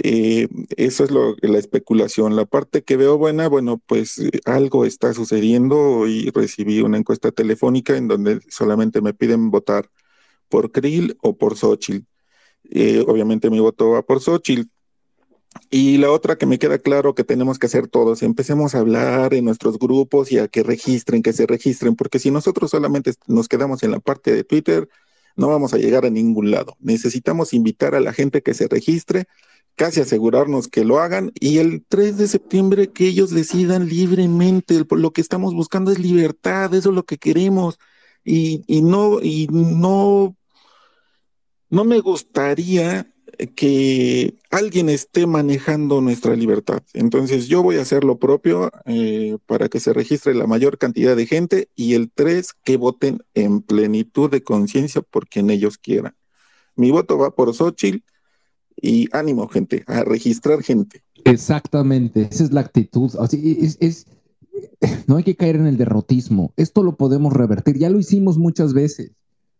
eh, eso es lo, la especulación. La parte que veo buena, bueno, pues eh, algo está sucediendo. Hoy recibí una encuesta telefónica en donde solamente me piden votar por Krill o por Xochitl. Eh, obviamente mi voto va por Xochitl. Y la otra que me queda claro que tenemos que hacer todos, empecemos a hablar en nuestros grupos y a que registren, que se registren, porque si nosotros solamente nos quedamos en la parte de Twitter, no vamos a llegar a ningún lado. Necesitamos invitar a la gente que se registre casi asegurarnos que lo hagan y el 3 de septiembre que ellos decidan libremente. Lo que estamos buscando es libertad, eso es lo que queremos. Y, y no, y no, no me gustaría que alguien esté manejando nuestra libertad. Entonces yo voy a hacer lo propio eh, para que se registre la mayor cantidad de gente y el 3 que voten en plenitud de conciencia por quien ellos quieran. Mi voto va por Xochitl y ánimo, gente, a registrar gente. Exactamente, esa es la actitud. no hay que caer en el derrotismo. Esto lo podemos revertir. Ya lo hicimos muchas veces.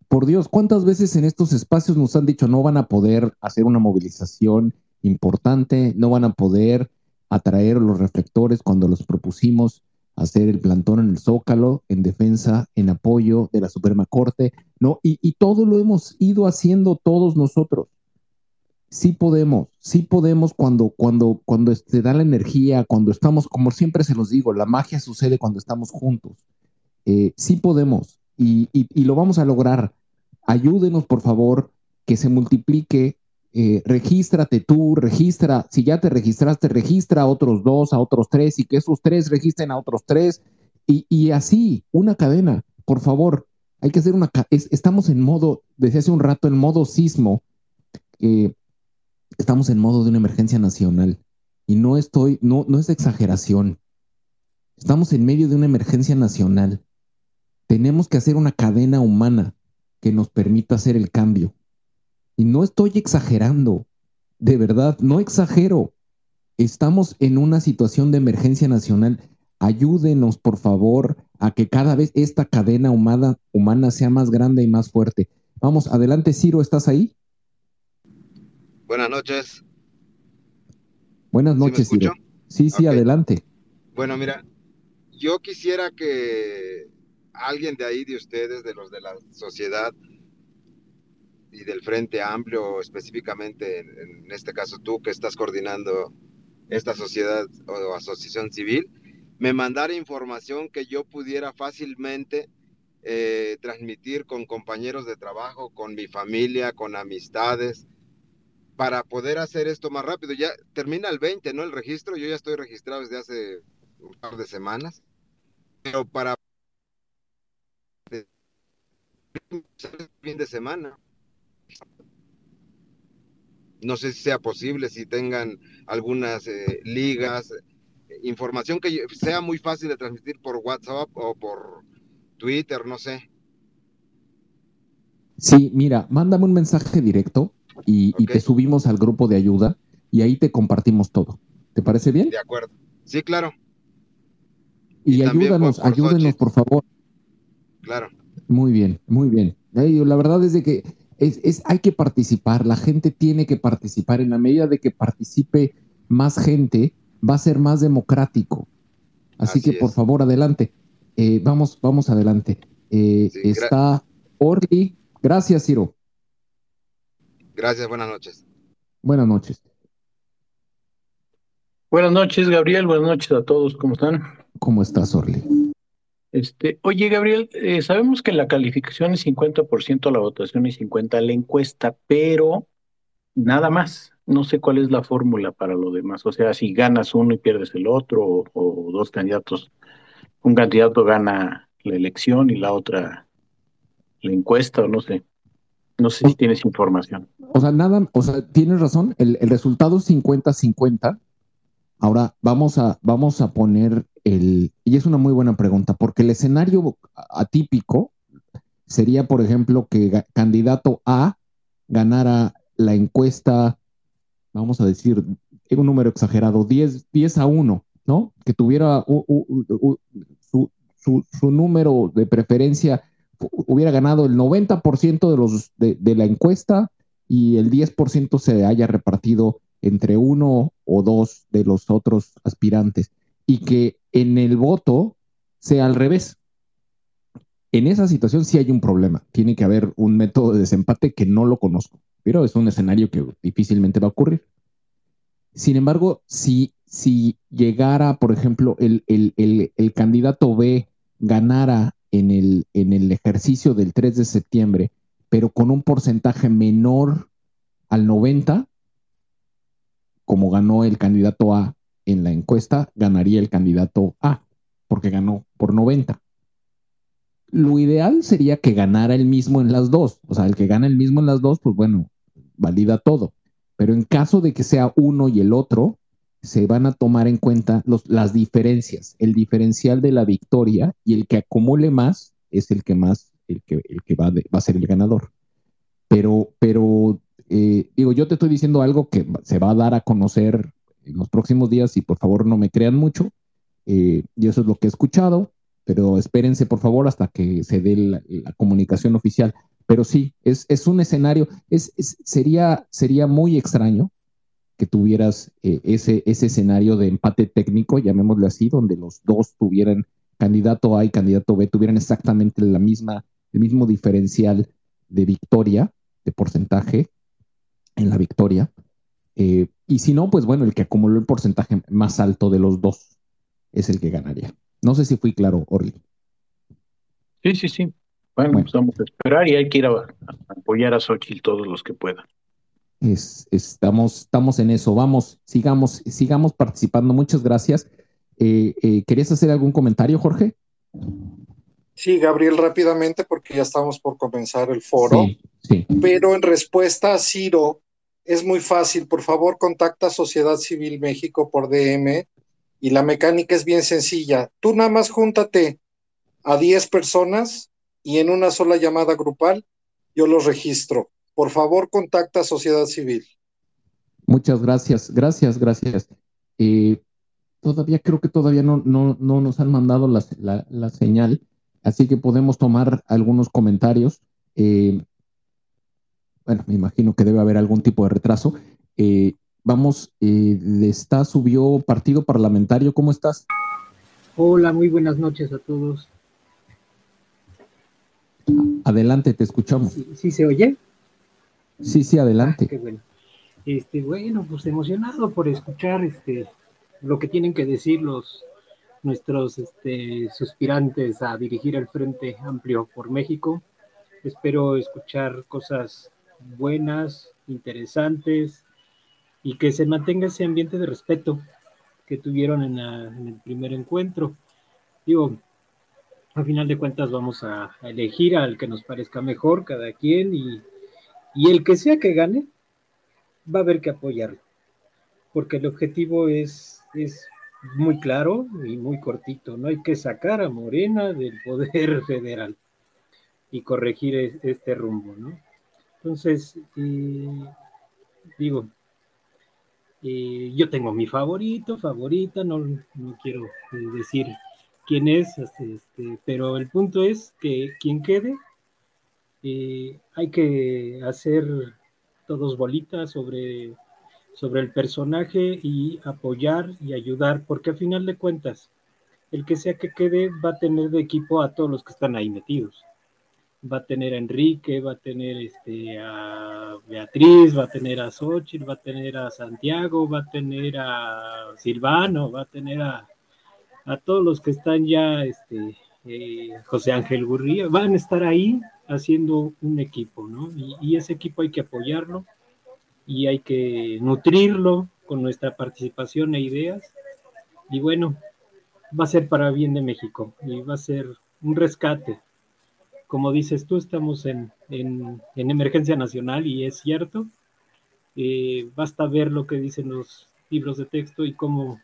Por Dios, ¿cuántas veces en estos espacios nos han dicho no van a poder hacer una movilización importante, no van a poder atraer los reflectores cuando los propusimos hacer el plantón en el Zócalo en defensa, en apoyo de la Suprema Corte, ¿no? Y todo lo hemos ido haciendo todos nosotros sí podemos, sí podemos cuando, cuando, cuando se da la energía, cuando estamos, como siempre se los digo, la magia sucede cuando estamos juntos. Eh, sí podemos y, y, lo vamos a lograr. Ayúdenos, por favor, que se multiplique. Eh, regístrate tú, registra, si ya te registraste, registra a otros dos, a otros tres y que esos tres registren a otros tres y, y así, una cadena, por favor. Hay que hacer una... estamos en modo, desde hace un rato, en modo sismo. Eh, estamos en modo de una emergencia nacional. Y no estoy, no, no es exageración. Estamos en medio de una emergencia nacional. Tenemos que hacer una cadena humana que nos permita hacer el cambio. Y no estoy exagerando, de verdad, no exagero. Estamos en una situación de emergencia nacional. Ayúdenos, por favor, a que cada vez esta cadena humana, humana sea más grande y más fuerte. Vamos, adelante, Ciro, ¿estás ahí? Buenas noches. Buenas noches, Ciro. Sí, sí, adelante. Bueno, mira, yo quisiera que alguien de ahí, de ustedes, de los de la sociedad y del Frente Amplio, específicamente, en, este caso tú que estás coordinando esta sociedad o asociación civil, me mandara información que yo pudiera fácilmente eh, transmitir con compañeros de trabajo, con mi familia, con amistades, para poder hacer esto más rápido. Ya termina el 20, ¿no? El registro, yo ya estoy registrado desde hace un par de semanas, pero para fin de semana. No sé si sea posible, si tengan algunas eh, ligas, información que sea muy fácil de transmitir por WhatsApp o por Twitter, no sé. Sí, mira, mándame un mensaje directo y, te subimos al grupo de ayuda y ahí te compartimos todo. ¿Te parece bien? De acuerdo. Sí, claro. Y, ayúdanos, ayúdenos, por favor. Claro. Muy bien, muy bien. La verdad es de que es, hay que participar, la gente tiene que participar. En la medida de que participe más gente, va a ser más democrático. Así, que, por favor, adelante. Eh, vamos, vamos adelante. Eh, está Orly. Gracias, Ciro. Gracias, buenas noches. Buenas noches. Buenas noches, Gabriel. Buenas noches a todos. ¿Cómo están? ¿Cómo estás, Orly? Este, oye, Gabriel, eh, sabemos que la calificación es 50% la votación y 50% la encuesta, pero nada más. No sé cuál es la fórmula para lo demás. O sea, si ganas uno y pierdes el otro, o, dos candidatos, un candidato gana la elección y la otra la encuesta, o no sé. No sé si tienes información. O sea, nada, o sea, tienes razón, el, el resultado es 50-50. Ahora vamos a, vamos a poner y es una muy buena pregunta, porque el escenario atípico sería, por ejemplo, que candidato A ganara la encuesta, vamos a decir, un número exagerado, 10, 10 a 1, ¿no? Que tuviera su, número de preferencia, hubiera ganado el 90% de, los, de la encuesta y el 10% se haya repartido entre uno o dos de los otros aspirantes y que en el voto sea al revés. En esa situación sí hay un problema. Tiene que haber un método de desempate que no lo conozco, pero es un escenario que difícilmente va a ocurrir. Sin embargo, si, si llegara, por ejemplo, el, el, candidato B ganara en el, en el ejercicio del 3 de septiembre, pero con un porcentaje menor al 90, como ganó el candidato A en la encuesta ganaría el candidato A, porque ganó por 90. Lo ideal sería que ganara el mismo en las dos. O sea, el que gana el mismo en las dos, pues bueno, valida todo. Pero en caso de que sea uno y el otro, se van a tomar en cuenta las diferencias, el diferencial de la victoria y el que acumule más es el que más, el que, el que va, a ser el ganador. Pero, pero eh, digo, yo te estoy diciendo algo que se va a dar a conocer en los próximos días y por favor no me crean mucho. Eh, y eso es lo que he escuchado, pero espérense por favor hasta que se dé la, comunicación oficial. Pero sí, es, es un escenario, es, sería, sería muy extraño que tuvieras eh, ese, ese escenario de empate técnico, llamémosle así, donde los dos tuvieran candidato A y candidato B, tuvieran exactamente la misma, el mismo diferencial de victoria, de porcentaje en la victoria. Eh, y si no, pues bueno, el que acumuló el porcentaje más alto de los dos es el que ganaría. No sé si fui claro, Orly. Sí, sí, sí. Bueno, pues vamos a esperar y hay que ir a, apoyar a Xochitl todos los que puedan. Estamos, estamos en eso. Vamos, sigamos, sigamos participando. Muchas gracias. Eh, eh, ¿Querías hacer algún comentario, Jorge? Sí, Gabriel, rápidamente, porque ya estamos por comenzar el foro. Sí, Pero en respuesta a Ciro, es muy fácil. Por favor, contacta a Sociedad Civil México por DM y la mecánica es bien sencilla. Tú nada más júntate a 10 personas y en una sola llamada grupal yo los registro. Por favor, contacta a Sociedad Civil. Muchas gracias, gracias, gracias. Eh, todavía creo que todavía no, no, nos han mandado la, señal, así que podemos tomar algunos comentarios. Eh, bueno, me imagino que debe haber algún tipo de retraso. Eh, vamos, está, subió partido parlamentario, ¿cómo estás? Hola, muy buenas noches a todos. Adelante, te escuchamos. ¿Sí, se oye? Sí, sí, adelante. Ah, qué bueno. Este, bueno, pues emocionado por escuchar este lo que tienen que decir los nuestros este, suspirantes a dirigir el Frente Amplio por México. Espero escuchar cosas buenas, interesantes y que se mantenga ese ambiente de respeto que tuvieron en, el primer encuentro. Digo, a final de cuentas vamos a, elegir al que nos parezca mejor cada quien y, el que sea que gane va a haber que apoyarlo, porque el objetivo es, es muy claro y muy cortito, no hay que sacar a Morena del poder federal y corregir este rumbo, ¿no? Entonces, eh, digo, eh, yo tengo mi favorito, favorita, no, no quiero eh, decir quién es, este, este, pero el punto es que quien quede, eh, hay que hacer todos bolitas sobre, sobre el personaje y apoyar y ayudar, porque a final de cuentas, el que sea que quede va a tener de equipo a todos los que están ahí metidos. Va a tener a Enrique, va a tener este, a Beatriz, va a tener a Xochitl, va a tener a Santiago, va a tener a Silvano, va a tener a, a todos los que están ya, este, eh, José Ángel Gurría, van a estar ahí haciendo un equipo, ¿no? Y, ese equipo hay que apoyarlo y hay que nutrirlo con nuestra participación e ideas. Y bueno, va a ser para bien de México y va a ser un rescate. Como dices tú, estamos en, emergencia nacional y es cierto. Eh, basta ver lo que dicen los libros de texto y cómo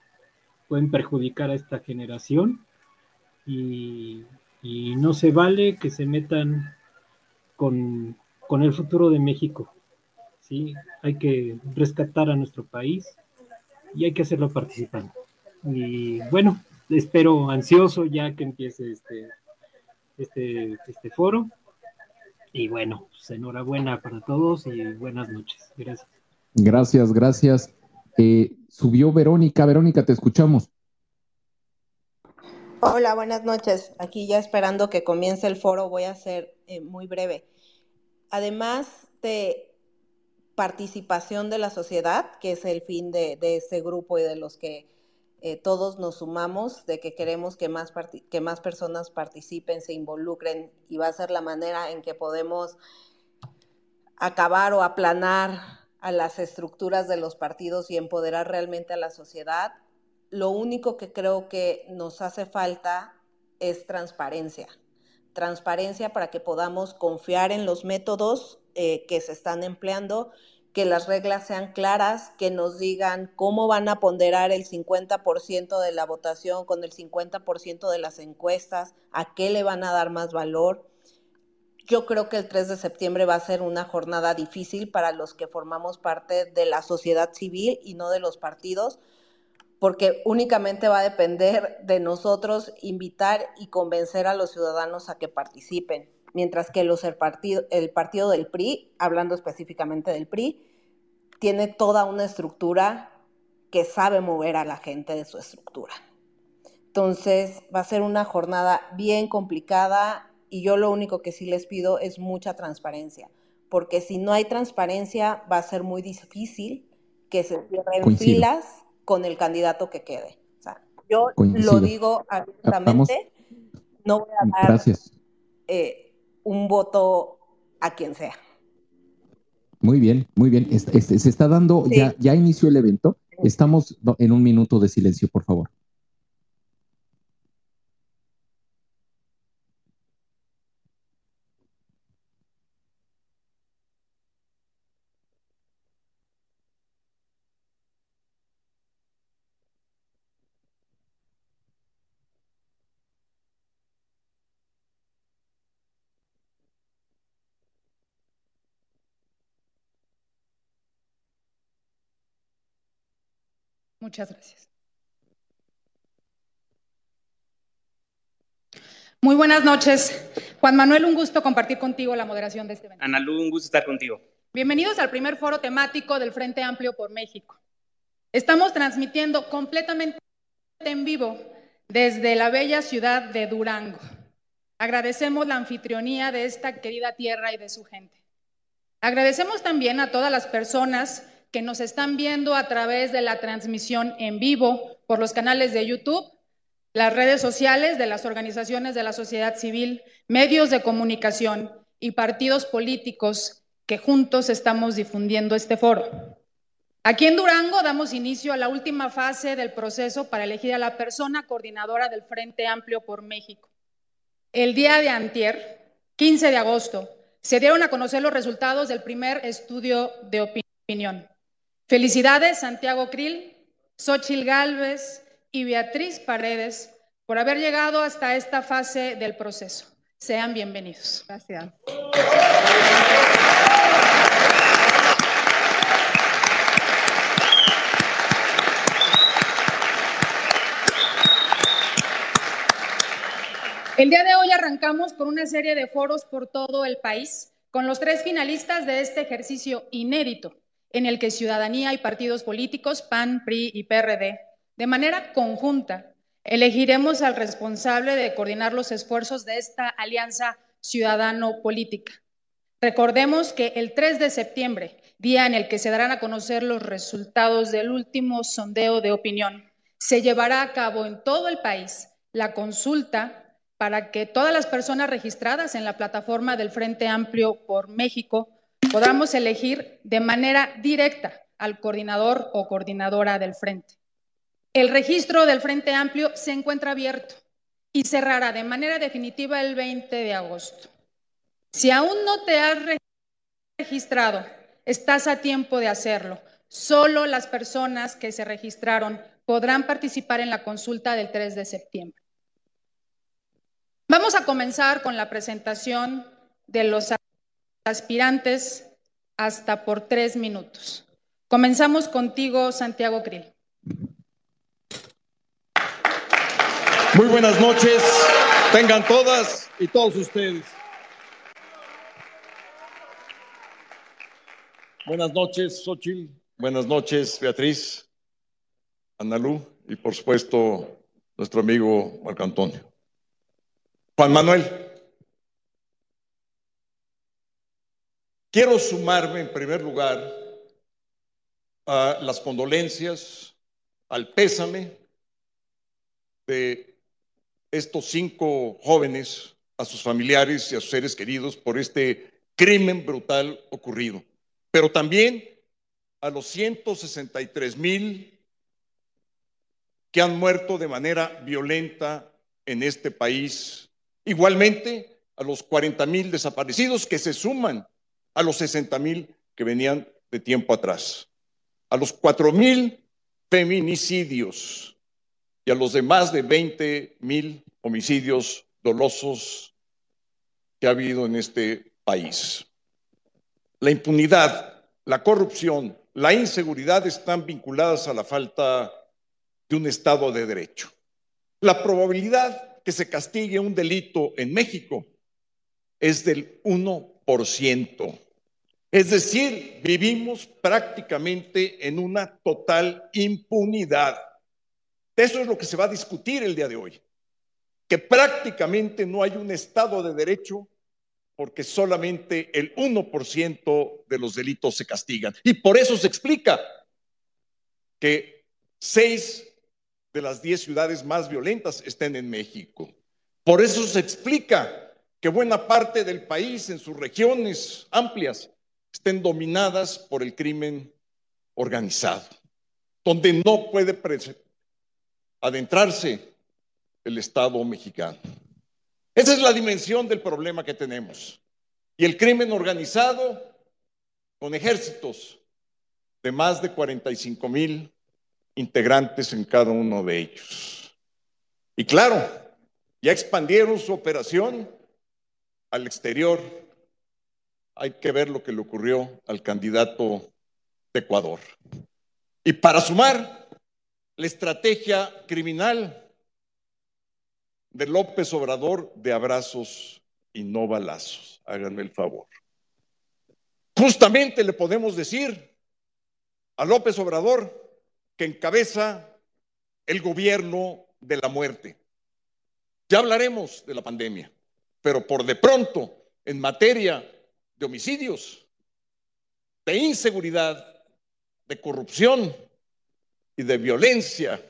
pueden perjudicar a esta generación y, no se vale que se metan con, el futuro de México. ¿sí? Hay que rescatar a nuestro país y hay que hacerlo participando. Y bueno, espero ansioso ya que empiece este, este, este foro. Y bueno, pues enhorabuena para todos y buenas noches. Gracias. Gracias, gracias. Eh, subió Verónica. Verónica, te escuchamos. Hola, buenas noches. Aquí ya esperando que comience el foro, voy a ser eh, muy breve. Además de participación de la sociedad, que es el fin de, este grupo y de los que eh, todos nos sumamos, de que queremos que más, que más personas participen, se involucren y va a ser la manera en que podemos acabar o aplanar a las estructuras de los partidos y empoderar realmente a la sociedad, lo único que creo que nos hace falta es transparencia. Transparencia para que podamos confiar en los métodos eh, que se están empleando, que las reglas sean claras, que nos digan cómo van a ponderar el 50% de la votación con el 50% de las encuestas, a qué le van a dar más valor yo creo que el 3 de septiembre va a ser una jornada difícil para los que formamos parte de la sociedad civil y no de los partidos, porque únicamente va a depender de nosotros invitar y convencer a los ciudadanos a que participen, mientras que los, el, partido, el partido del PRI, hablando específicamente del PRI, tiene toda una estructura que sabe mover a la gente de su estructura. Entonces va a ser una jornada bien complicada, y yo lo único que sí les pido es mucha transparencia, porque si no hay transparencia va a ser muy difícil que se cierren filas con el candidato que quede. O sea, yo lo digo abiertamente, no voy a dar eh, un voto a quien sea. Muy bien, muy bien. se está dando, ya, ya inició el evento. Estamos en un minuto de silencio, por favor. Muchas gracias. Muy buenas noches. Juan Manuel, un gusto compartir contigo la moderación de este evento. Ana Lu, un gusto estar contigo. Bienvenidos al primer foro temático del Frente Amplio por México. Estamos transmitiendo completamente en vivo desde la bella ciudad de Durango. Agradecemos la anfitrionía de esta querida tierra y de su gente. Agradecemos también a todas las personas que nos están viendo a través de la transmisión en vivo por los canales de YouTube, las redes sociales de las organizaciones de la sociedad civil, medios de comunicación y partidos políticos que juntos estamos difundiendo este foro. Aquí en Durango damos inicio a la última fase del proceso para elegir a la persona coordinadora del Frente Amplio por México. El día de antier, 15 de agosto, se dieron a conocer los resultados del primer estudio de opinión. Felicidades, Santiago Krill, Xochil Gálvez y Beatriz Paredes, por haber llegado hasta esta fase del proceso. Sean bienvenidos. Gracias. El día de hoy arrancamos con una serie de foros por todo el país con los tres finalistas de este ejercicio inédito en el que ciudadanía y partidos políticos, PAN, PRI y PRD, de manera conjunta, elegiremos al responsable de coordinar los esfuerzos de esta alianza ciudadano-política. Recordemos que el 3 de septiembre, día en el que se darán a conocer los resultados del último sondeo de opinión, se llevará a cabo en todo el país la consulta para que todas las personas registradas en la plataforma del Frente Amplio por México podamos elegir de manera directa al coordinador o coordinadora del frente. El registro del Frente Amplio se encuentra abierto y cerrará de manera definitiva el 20 de agosto. Si aún no te has registrado, estás a tiempo de hacerlo. Solo las personas que se registraron podrán participar en la consulta del 3 de septiembre. Vamos a comenzar con la presentación de los aspirantes hasta por tres minutos. Comenzamos contigo, Santiago Krill. Muy buenas noches, tengan todas y todos ustedes. Buenas noches, Xochitl. Buenas noches, Beatriz, Analú y por supuesto nuestro amigo Marco Antonio. Juan Manuel. Quiero sumarme en primer lugar a las condolencias, al pésame de estos cinco jóvenes, a sus familiares y a sus seres queridos por este crimen brutal ocurrido, pero también a los 163 mil que han muerto de manera violenta en este país, igualmente a los 40 mil desaparecidos que se suman a los 60 mil que venían de tiempo atrás, a los 4 mil feminicidios y a los demás de 20 mil homicidios dolosos que ha habido en este país. La impunidad, la corrupción, la inseguridad están vinculadas a la falta de un Estado de Derecho. La probabilidad que se castigue un delito en México es del 1%. Es decir, vivimos prácticamente en una total impunidad. Eso es lo que se va a discutir el día de hoy, que prácticamente no hay un Estado de Derecho porque solamente el 1% de los delitos se castigan. Y por eso se explica que seis de las diez ciudades más violentas estén en México. Por eso se explica que buena parte del país en sus regiones amplias estén dominadas por el crimen organizado, donde no puede adentrarse el Estado mexicano. Esa es la dimensión del problema que tenemos. Y el crimen organizado con ejércitos de más de 45 mil integrantes en cada uno de ellos. Y claro, ya expandieron su operación al exterior. Hay que ver lo que le ocurrió al candidato de Ecuador. Y para sumar, la estrategia criminal de López Obrador de abrazos y no balazos. Háganme el favor. Justamente le podemos decir a López Obrador que encabeza el gobierno de la muerte. Ya hablaremos de la pandemia, pero por de pronto, en materia de homicidios, de inseguridad, de corrupción y de violencia,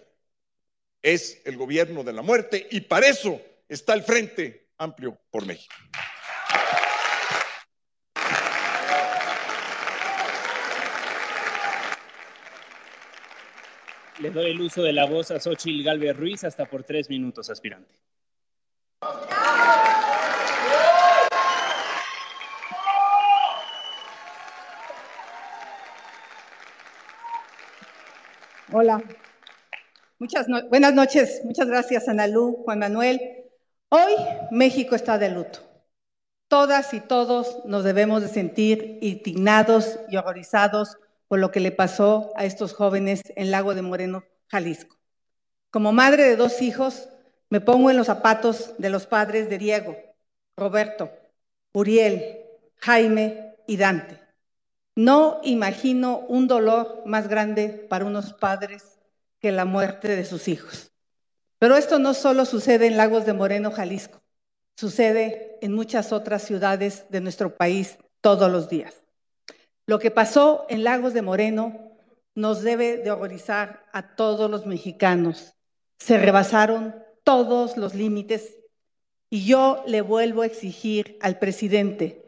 es el gobierno de la muerte y para eso está el Frente Amplio por México. Le doy el uso de la voz a Xochitl Galvez Ruiz hasta por tres minutos, aspirante. Hola, Muchas buenas noches, muchas gracias Analú, Juan Manuel. Hoy México está de luto. Todas y todos nos debemos de sentir indignados y horrorizados por lo que le pasó a estos jóvenes en Lago de Moreno, Jalisco. Como madre de dos hijos, me pongo en los zapatos de los padres de Diego, Roberto, Uriel, Jaime y Dante. No imagino un dolor más grande para unos padres que la muerte de sus hijos. Pero esto no solo sucede en Lagos de Moreno, Jalisco, sucede en muchas otras ciudades de nuestro país todos los días. Lo que pasó en Lagos de Moreno nos debe de horrorizar a todos los mexicanos. Se rebasaron todos los límites y yo le vuelvo a exigir al presidente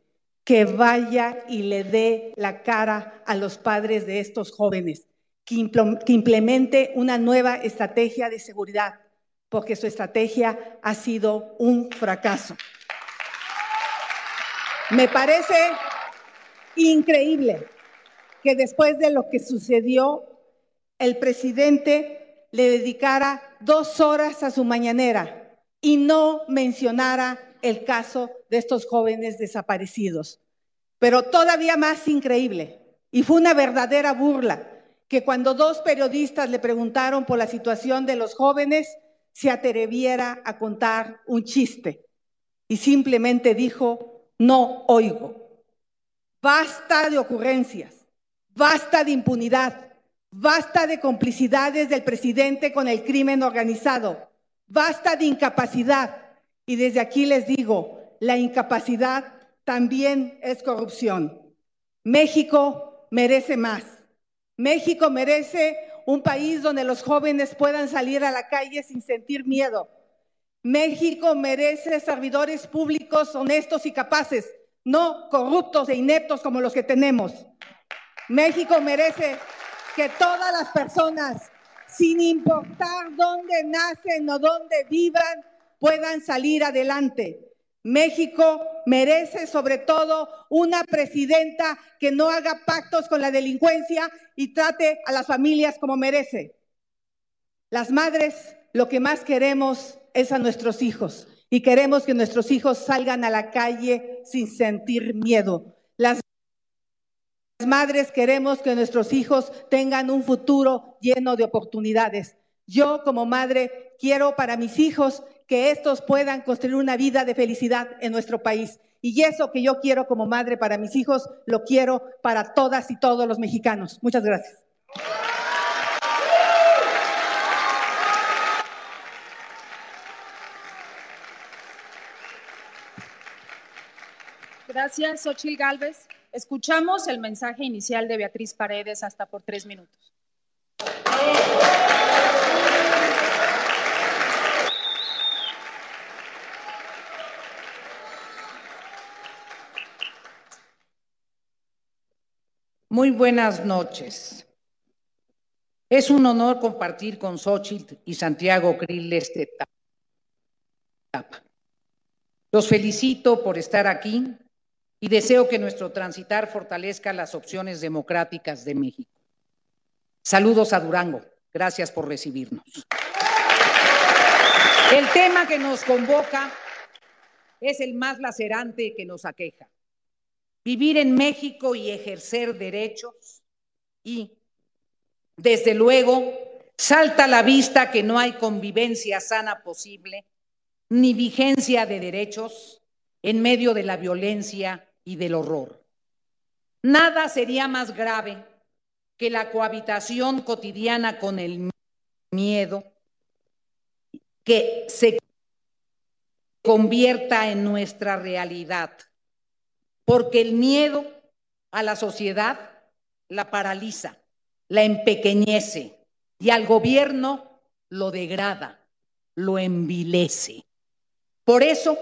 que vaya y le dé la cara a los padres de estos jóvenes, que, implemente una nueva estrategia de seguridad, porque su estrategia ha sido un fracaso. Me parece increíble que después de lo que sucedió, el presidente le dedicara dos horas a su mañanera y no mencionara el caso de estos jóvenes desaparecidos. Pero todavía más increíble, y fue una verdadera burla, que cuando dos periodistas le preguntaron por la situación de los jóvenes, se atreviera a contar un chiste y simplemente dijo, no oigo. Basta de ocurrencias, basta de impunidad, basta de complicidades del presidente con el crimen organizado, basta de incapacidad. Y desde aquí les digo, la incapacidad también es corrupción. México merece más. México merece un país donde los jóvenes puedan salir a la calle sin sentir miedo. México merece servidores públicos honestos y capaces, no corruptos e ineptos como los que tenemos. México merece que todas las personas, sin importar dónde nacen o dónde vivan, puedan salir adelante. México merece sobre todo una presidenta que no haga pactos con la delincuencia y trate a las familias como merece. Las madres lo que más queremos es a nuestros hijos y queremos que nuestros hijos salgan a la calle sin sentir miedo. Las madres queremos que nuestros hijos tengan un futuro lleno de oportunidades. Yo como madre quiero para mis hijos que estos puedan construir una vida de felicidad en nuestro país. Y eso que yo quiero como madre para mis hijos, lo quiero para todas y todos los mexicanos. Muchas gracias. Gracias, Xochil Gálvez. Escuchamos el mensaje inicial de Beatriz Paredes hasta por tres minutos. Muy buenas noches. Es un honor compartir con Xochitl y Santiago Krill este etapa. Los felicito por estar aquí y deseo que nuestro transitar fortalezca las opciones democráticas de México. Saludos a Durango. Gracias por recibirnos. El tema que nos convoca es el más lacerante que nos aqueja. Vivir en México y ejercer derechos y, desde luego, salta a la vista que no hay convivencia sana posible ni vigencia de derechos en medio de la violencia y del horror. Nada sería más grave que la cohabitación cotidiana con el miedo, que se convierta en nuestra realidad, porque el miedo a la sociedad la paraliza, la empequeñece y al gobierno lo degrada, lo envilece. Por eso,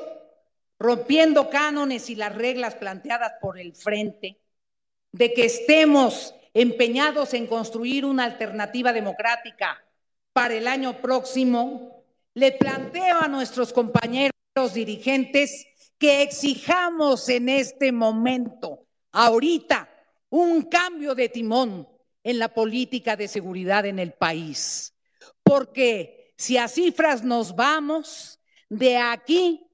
rompiendo cánones y las reglas planteadas por el frente, de que estemos empeñados en construir una alternativa democrática para el año próximo, le planteo a nuestros compañeros dirigentes que exijamos en este momento, ahorita, un cambio de timón en la política de seguridad en el país. Porque si a cifras nos vamos, de aquí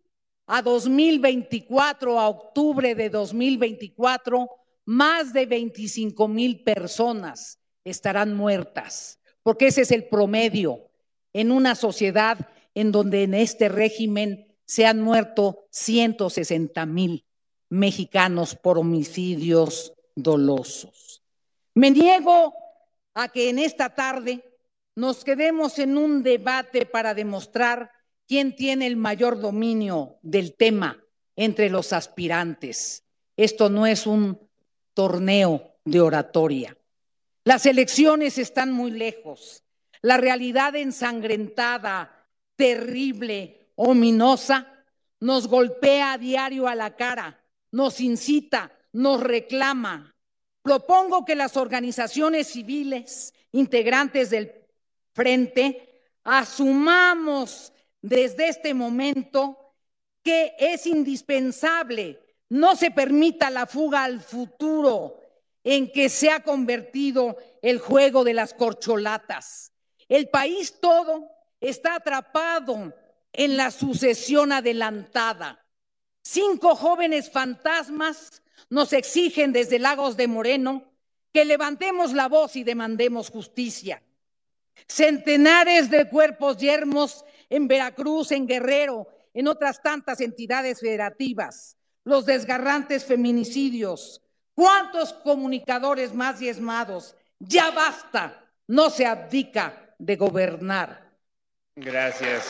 a 2024, a octubre de 2024, más de 25 mil personas estarán muertas, porque ese es el promedio en una sociedad en donde en este régimen se han muerto 160 mil mexicanos por homicidios dolosos. Me niego a que en esta tarde nos quedemos en un debate para demostrar quién tiene el mayor dominio del tema entre los aspirantes. Esto no es un torneo de oratoria. Las elecciones están muy lejos. La realidad ensangrentada, terrible, ominosa, nos golpea a diario a la cara, nos incita, nos reclama. Propongo que las organizaciones civiles integrantes del frente asumamos desde este momento que es indispensable no se permita la fuga al futuro en que se ha convertido el juego de las corcholatas. El país todo está atrapado en la sucesión adelantada. Cinco jóvenes fantasmas nos exigen desde Lagos de Moreno que levantemos la voz y demandemos justicia. Centenares de cuerpos yermos en Veracruz, en Guerrero, en otras tantas entidades federativas, los desgarrantes feminicidios. ¿Cuántos comunicadores más diezmados? Ya basta, no se abdica de gobernar. Gracias.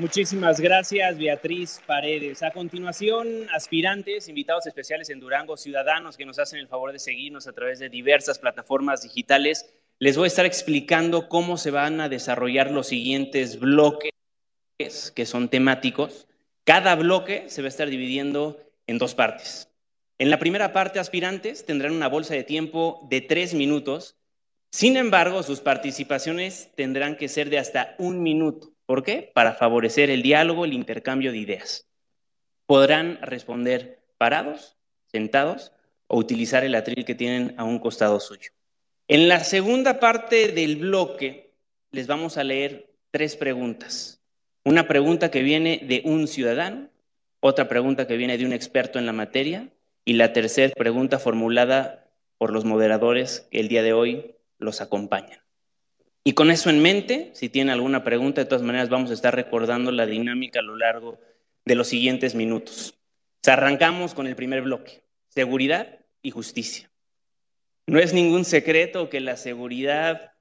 Muchísimas gracias, Beatriz Paredes. A continuación, aspirantes, invitados especiales en Durango, ciudadanos que nos hacen el favor de seguirnos a través de diversas plataformas digitales. Les voy a estar explicando cómo se van a desarrollar los siguientes bloques que son temáticos. Cada bloque se va a estar dividiendo en dos partes. En la primera parte, aspirantes tendrán una bolsa de tiempo de tres minutos. Sin embargo, sus participaciones tendrán que ser de hasta un minuto. ¿Por qué? Para favorecer el diálogo, el intercambio de ideas. Podrán responder parados, sentados o utilizar el atril que tienen a un costado suyo. En la segunda parte del bloque les vamos a leer tres preguntas. Una pregunta que viene de un ciudadano, otra pregunta que viene de un experto en la materia y la tercera pregunta formulada por los moderadores que el día de hoy los acompañan. Y con eso en mente, si tienen alguna pregunta, de todas maneras vamos a estar recordando la dinámica a lo largo de los siguientes minutos. arrancamos con el primer bloque, seguridad y justicia. No es ningún secreto que la seguridad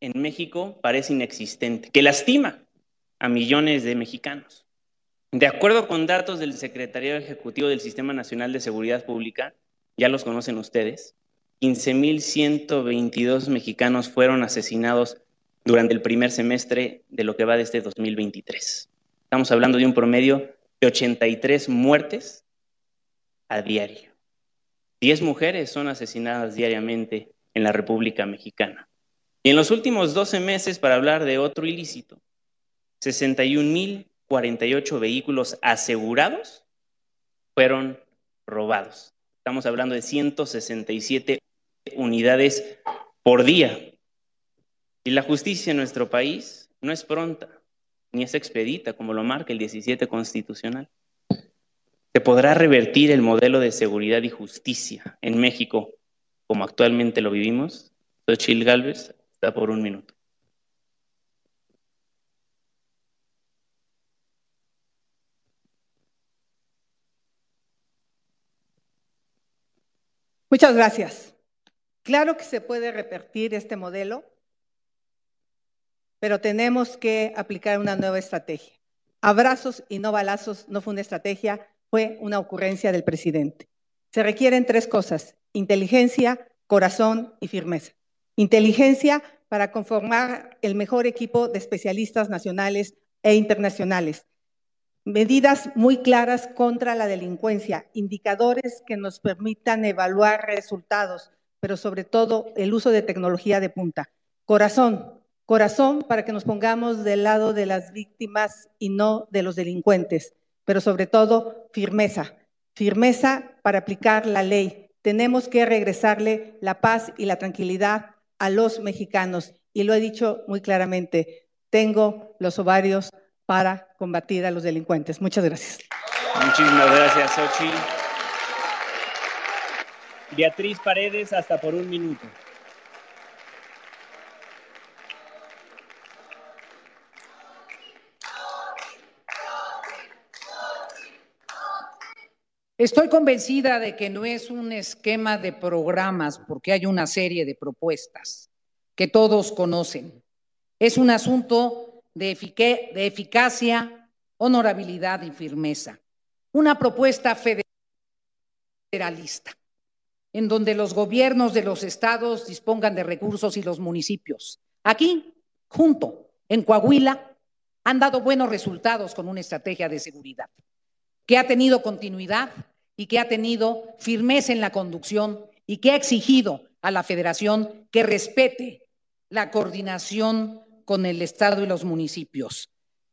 en México parece inexistente, que lastima a millones de mexicanos. De acuerdo con datos del Secretario Ejecutivo del Sistema Nacional de Seguridad Pública, ya los conocen ustedes, 15.122 mexicanos fueron asesinados durante el primer semestre de lo que va de este 2023. Estamos hablando de un promedio de 83 muertes a diario. 10 mujeres son asesinadas diariamente en la República Mexicana. Y en los últimos 12 meses, para hablar de otro ilícito, 61.048 vehículos asegurados fueron robados. Estamos hablando de 167 unidades por día. Y la justicia en nuestro país no es pronta ni es expedita, como lo marca el 17 constitucional. ¿Se podrá revertir el modelo de seguridad y justicia en México como actualmente lo vivimos? Xochil Gálvez, está por un minuto. Muchas gracias. Claro que se puede repetir este modelo, pero tenemos que aplicar una nueva estrategia. Abrazos y no balazos no fue una estrategia, fue una ocurrencia del presidente. Se requieren tres cosas, inteligencia, corazón y firmeza. Inteligencia para conformar el mejor equipo de especialistas nacionales e internacionales. Medidas muy claras contra la delincuencia, indicadores que nos permitan evaluar resultados, pero sobre todo el uso de tecnología de punta. Corazón, corazón para que nos pongamos del lado de las víctimas y no de los delincuentes, pero sobre todo firmeza, firmeza para aplicar la ley. Tenemos que regresarle la paz y la tranquilidad a los mexicanos. Y lo he dicho muy claramente, tengo los ovarios para combatir a los delincuentes. Muchas gracias. Muchísimas gracias, Xochitl. Beatriz Paredes, hasta por un minuto. Estoy convencida de que no es un esquema de programas porque hay una serie de propuestas que todos conocen. Es un asunto de, de eficacia, honorabilidad y firmeza. Una propuesta federalista en donde los gobiernos de los estados dispongan de recursos y los municipios. Aquí, junto, en Coahuila, han dado buenos resultados con una estrategia de seguridad que ha tenido continuidad y que ha tenido firmeza en la conducción y que ha exigido a la federación que respete la coordinación con el Estado y los municipios.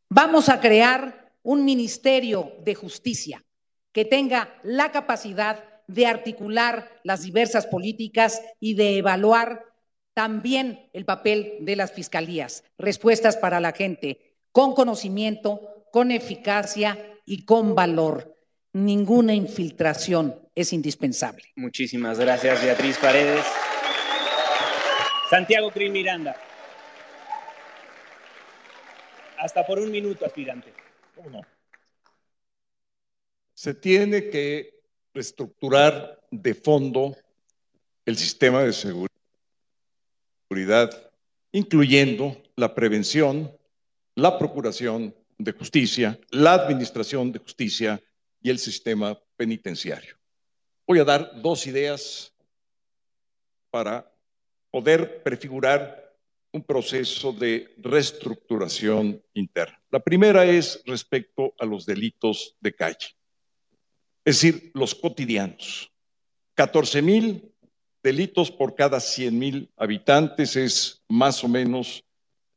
Vamos a crear un Ministerio de Justicia que tenga la capacidad de articular las diversas políticas y de evaluar también el papel de las fiscalías, respuestas para la gente, con conocimiento, con eficacia y con valor ninguna infiltración es indispensable. Muchísimas gracias, Beatriz Paredes. Santiago Cris Miranda. Hasta por un minuto, aspirante. ¿Cómo Se tiene que reestructurar de fondo el sistema de seguridad, incluyendo la prevención, la procuración de justicia, la administración de justicia y el sistema penitenciario. Voy a dar dos ideas para poder prefigurar un proceso de reestructuración interna. La primera es respecto a los delitos de calle, es decir, los cotidianos. 14 mil delitos por cada 100 mil habitantes es más o menos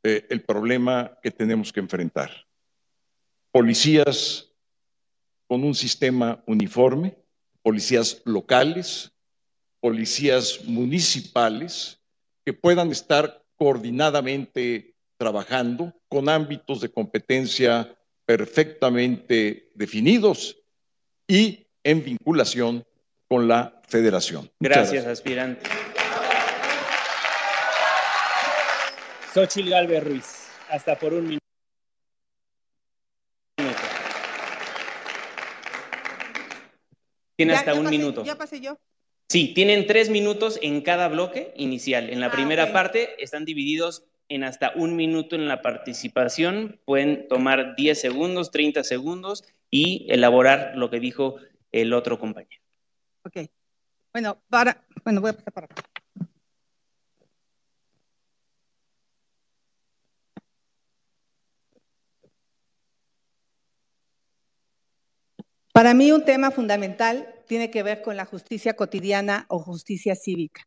eh, el problema que tenemos que enfrentar. Policías con un sistema uniforme, policías locales, policías municipales, que puedan estar coordinadamente trabajando con ámbitos de competencia perfectamente definidos y en vinculación con la federación. Gracias, aspirante. Xochil Galvez Ruiz, hasta por un minuto. Tiene hasta un minuto. Ya pasé yo. Sí, tienen tres minutos en cada bloque inicial. En la ah, primera parte están divididos en hasta un minuto en la participación. Pueden tomar 10 segundos, 30 segundos y elaborar lo que dijo el otro compañero. Ok. Bueno, para, bueno, voy a pasar para acá. Para mí un tema fundamental tiene que ver con la justicia cotidiana o justicia cívica.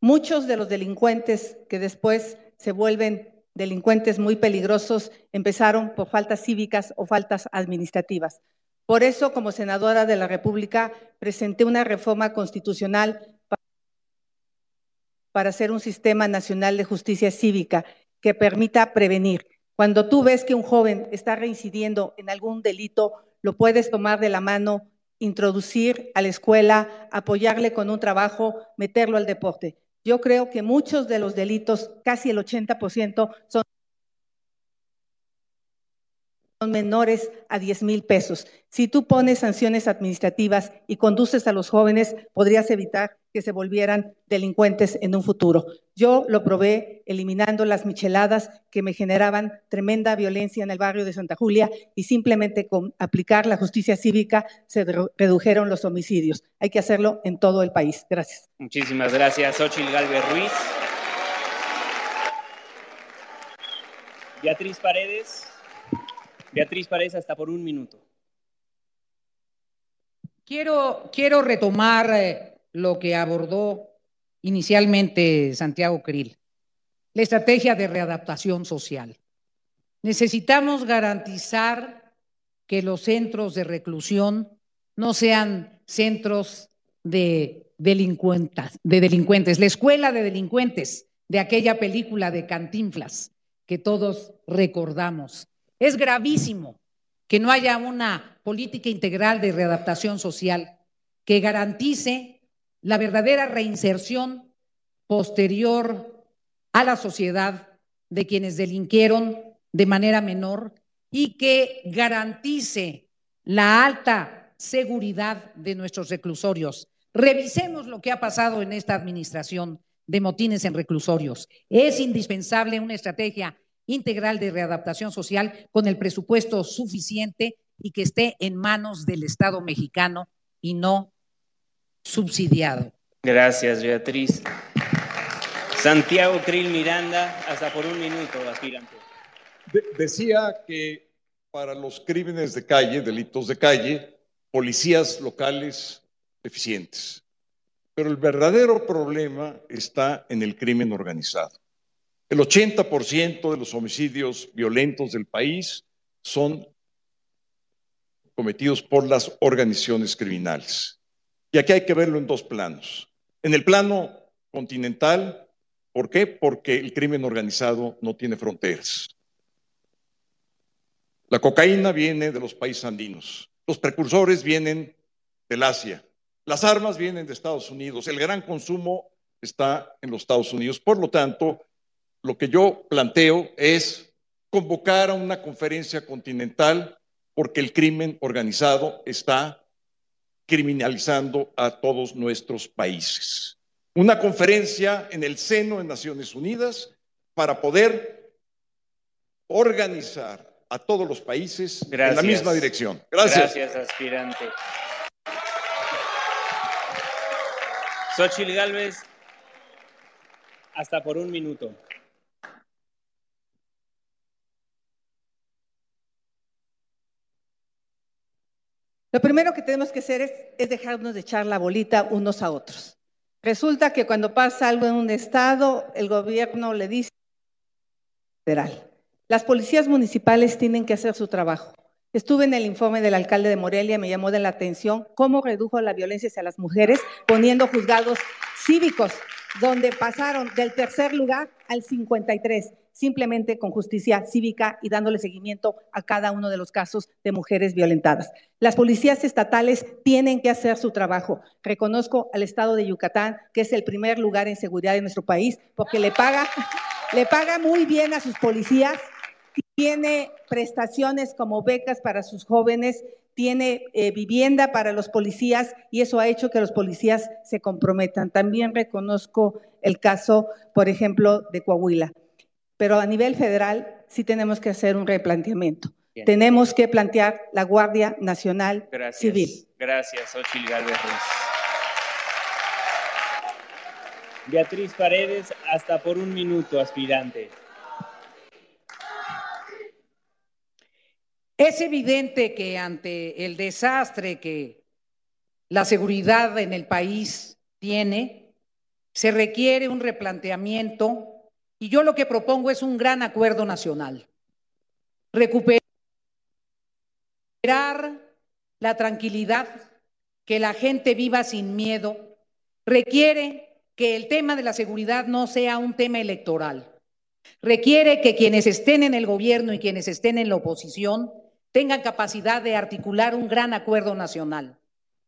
Muchos de los delincuentes que después se vuelven delincuentes muy peligrosos empezaron por faltas cívicas o faltas administrativas. Por eso, como senadora de la República, presenté una reforma constitucional para hacer un sistema nacional de justicia cívica que permita prevenir. Cuando tú ves que un joven está reincidiendo en algún delito, lo puedes tomar de la mano, introducir a la escuela, apoyarle con un trabajo, meterlo al deporte. Yo creo que muchos de los delitos, casi el 80%, son son menores a 10 mil pesos. Si tú pones sanciones administrativas y conduces a los jóvenes, podrías evitar que se volvieran delincuentes en un futuro. Yo lo probé eliminando las micheladas que me generaban tremenda violencia en el barrio de Santa Julia y simplemente con aplicar la justicia cívica se redujeron los homicidios. Hay que hacerlo en todo el país. Gracias. Muchísimas gracias, Xochil Galvez Ruiz. Beatriz Paredes. Beatriz Paredes, hasta por un minuto. Quiero, quiero retomar eh, lo que abordó inicialmente Santiago Krill, la estrategia de readaptación social. Necesitamos garantizar que los centros de reclusión no sean centros de de delincuentes, la escuela de delincuentes de aquella película de Cantinflas que todos recordamos. Es gravísimo que no haya una política integral de readaptación social que garantice la verdadera reinserción posterior a la sociedad de quienes delinquieron de manera menor y que garantice la alta seguridad de nuestros reclusorios. Revisemos lo que ha pasado en esta administración de motines en reclusorios. Es indispensable una estrategia integral de readaptación social con el presupuesto suficiente y que esté en manos del Estado mexicano y no subsidiado. Gracias, Beatriz. Santiago Krill Miranda, hasta por un minuto, aspirante. decía que para los crímenes de calle, delitos de calle, policías locales eficientes. Pero el verdadero problema está en el crimen organizado. El 80% de los homicidios violentos del país son cometidos por las organizaciones criminales. Y aquí hay que verlo en dos planos. En el plano continental, ¿por qué? Porque el crimen organizado no tiene fronteras. La cocaína viene de los países andinos, los precursores vienen del Asia, las armas vienen de Estados Unidos, el gran consumo está en los Estados Unidos. Por lo tanto, lo que yo planteo es convocar a una conferencia continental porque el crimen organizado está criminalizando a todos nuestros países. Una conferencia en el seno de Naciones Unidas para poder organizar a todos los países en la misma dirección. Gracias. Gracias, aspirante. Xochil Gálvez, hasta por un minuto. Lo primero que tenemos que hacer es, dejarnos de echar la bolita unos a otros. Resulta que cuando pasa algo en un estado, el gobierno le dice federal. Las policías municipales tienen que hacer su trabajo. Estuve en el informe del alcalde de Morelia, me llamó de la atención cómo redujo la violencia hacia las mujeres poniendo juzgados cívicos, donde pasaron del tercer lugar al 53 simplemente con justicia cívica y dándole seguimiento a cada uno de los casos de mujeres violentadas. Las policías estatales tienen que hacer su trabajo. Reconozco al estado de Yucatán, que es el primer lugar en seguridad de nuestro país, porque le paga, le paga muy bien a sus policías, tiene prestaciones como becas para sus jóvenes, tiene eh, vivienda para los policías y eso ha hecho que los policías se comprometan. También reconozco el caso, por ejemplo, de Coahuila pero a nivel federal sí tenemos que hacer un replanteamiento. Tenemos que plantear la Guardia Nacional Civil. Gracias, Ochil Galvez Beatriz Paredes, hasta por un minuto, aspirante. Es evidente que ante el desastre que la seguridad en el país tiene, se requiere un replanteamiento y yo lo que propongo es un gran acuerdo nacional. Recuperar la tranquilidad, que la gente viva sin miedo, requiere que el tema de la seguridad no sea un tema electoral. Requiere que quienes estén en el gobierno y quienes estén en la oposición tengan capacidad de articular un gran acuerdo nacional,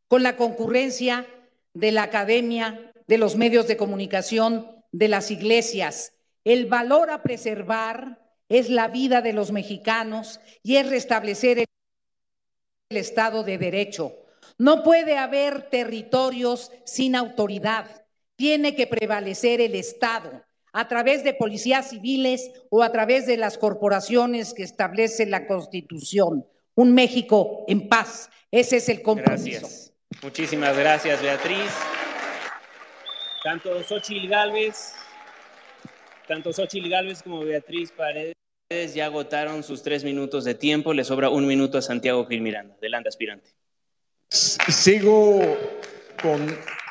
con la concurrencia de la academia, de los medios de comunicación, de las iglesias. El valor a preservar es la vida de los mexicanos y es restablecer el Estado de Derecho. No puede haber territorios sin autoridad. Tiene que prevalecer el Estado a través de policías civiles o a través de las corporaciones que establece la Constitución. Un México en paz. Ese es el compromiso. Muchísimas gracias, Beatriz. Tanto Xochil Gálvez, tanto Xochil Gálvez como Beatriz Paredes ya agotaron sus tres minutos de tiempo. Le sobra un minuto a Santiago Gil Miranda. Adelante, aspirante. Sigo con,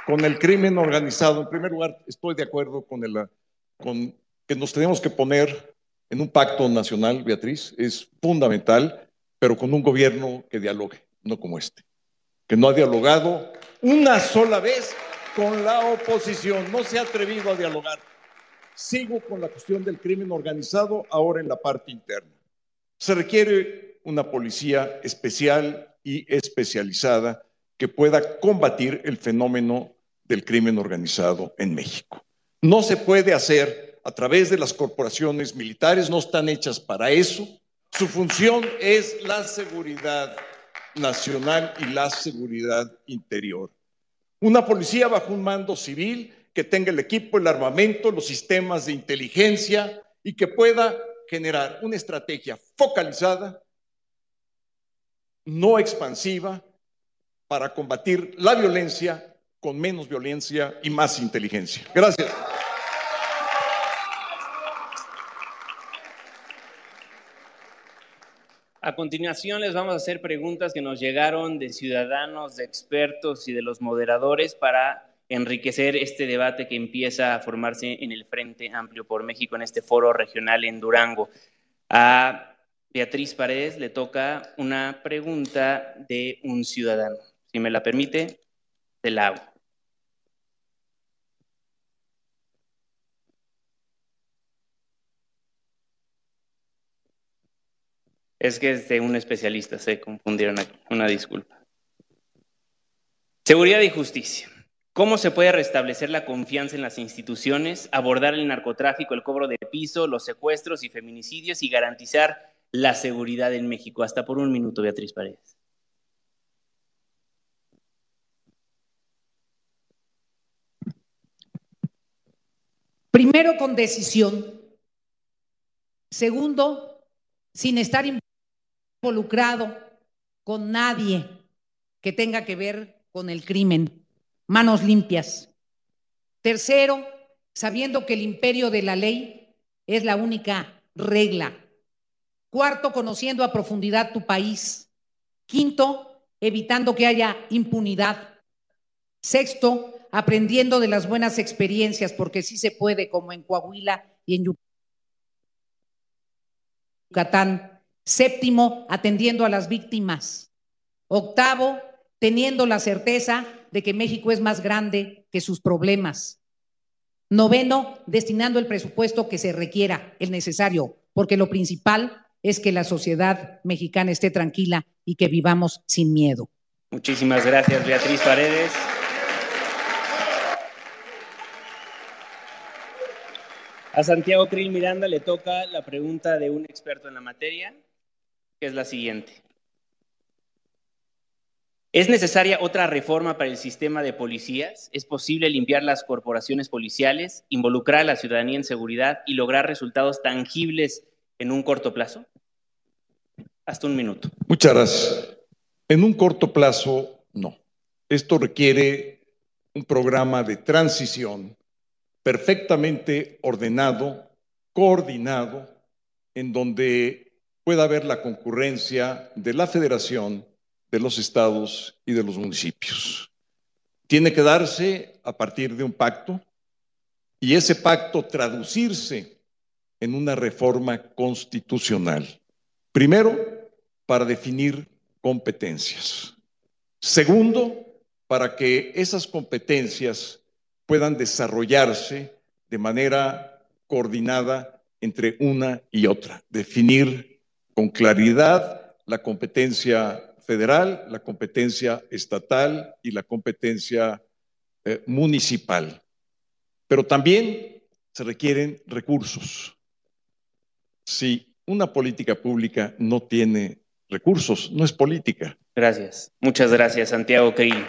con el crimen organizado. En primer lugar, estoy de acuerdo con, el, con que nos tenemos que poner en un pacto nacional, Beatriz. Es fundamental, pero con un gobierno que dialogue, no como este, que no ha dialogado una sola vez con la oposición, no se ha atrevido a dialogar. Sigo con la cuestión del crimen organizado ahora en la parte interna. Se requiere una policía especial y especializada que pueda combatir el fenómeno del crimen organizado en México. No se puede hacer a través de las corporaciones militares, no están hechas para eso. Su función es la seguridad nacional y la seguridad interior. Una policía bajo un mando civil que tenga el equipo, el armamento, los sistemas de inteligencia y que pueda generar una estrategia focalizada, no expansiva, para combatir la violencia con menos violencia y más inteligencia. Gracias. A continuación les vamos a hacer preguntas que nos llegaron de ciudadanos, de expertos y de los moderadores para enriquecer este debate que empieza a formarse en el Frente Amplio por México en este foro regional en Durango. A Beatriz Paredes le toca una pregunta de un ciudadano. Si me la permite, te la hago. Es que es de un especialista, se confundieron aquí. Una disculpa. Seguridad y justicia. ¿Cómo se puede restablecer la confianza en las instituciones, abordar el narcotráfico, el cobro de piso, los secuestros y feminicidios y garantizar la seguridad en México? Hasta por un minuto, Beatriz Paredes. Primero, con decisión. Segundo, sin estar involucrado con nadie que tenga que ver con el crimen manos limpias. Tercero, sabiendo que el imperio de la ley es la única regla. Cuarto, conociendo a profundidad tu país. Quinto, evitando que haya impunidad. Sexto, aprendiendo de las buenas experiencias, porque sí se puede, como en Coahuila y en Yucatán. Séptimo, atendiendo a las víctimas. Octavo, teniendo la certeza de que México es más grande que sus problemas. Noveno, destinando el presupuesto que se requiera, el necesario, porque lo principal es que la sociedad mexicana esté tranquila y que vivamos sin miedo. Muchísimas gracias, Beatriz Paredes. A Santiago Krill Miranda le toca la pregunta de un experto en la materia, que es la siguiente. ¿Es necesaria otra reforma para el sistema de policías? ¿Es posible limpiar las corporaciones policiales, involucrar a la ciudadanía en seguridad y lograr resultados tangibles en un corto plazo? Hasta un minuto. Muchas gracias. En un corto plazo, no. Esto requiere un programa de transición perfectamente ordenado, coordinado, en donde pueda haber la concurrencia de la federación, de los estados y de los municipios. Tiene que darse a partir de un pacto y ese pacto traducirse en una reforma constitucional. Primero, para definir competencias. Segundo, para que esas competencias puedan desarrollarse de manera coordinada entre una y otra. Definir con claridad la competencia federal, la competencia estatal y la competencia eh, municipal. Pero también se requieren recursos. Si una política pública no tiene recursos, no es política. Gracias. Muchas gracias, Santiago Krill.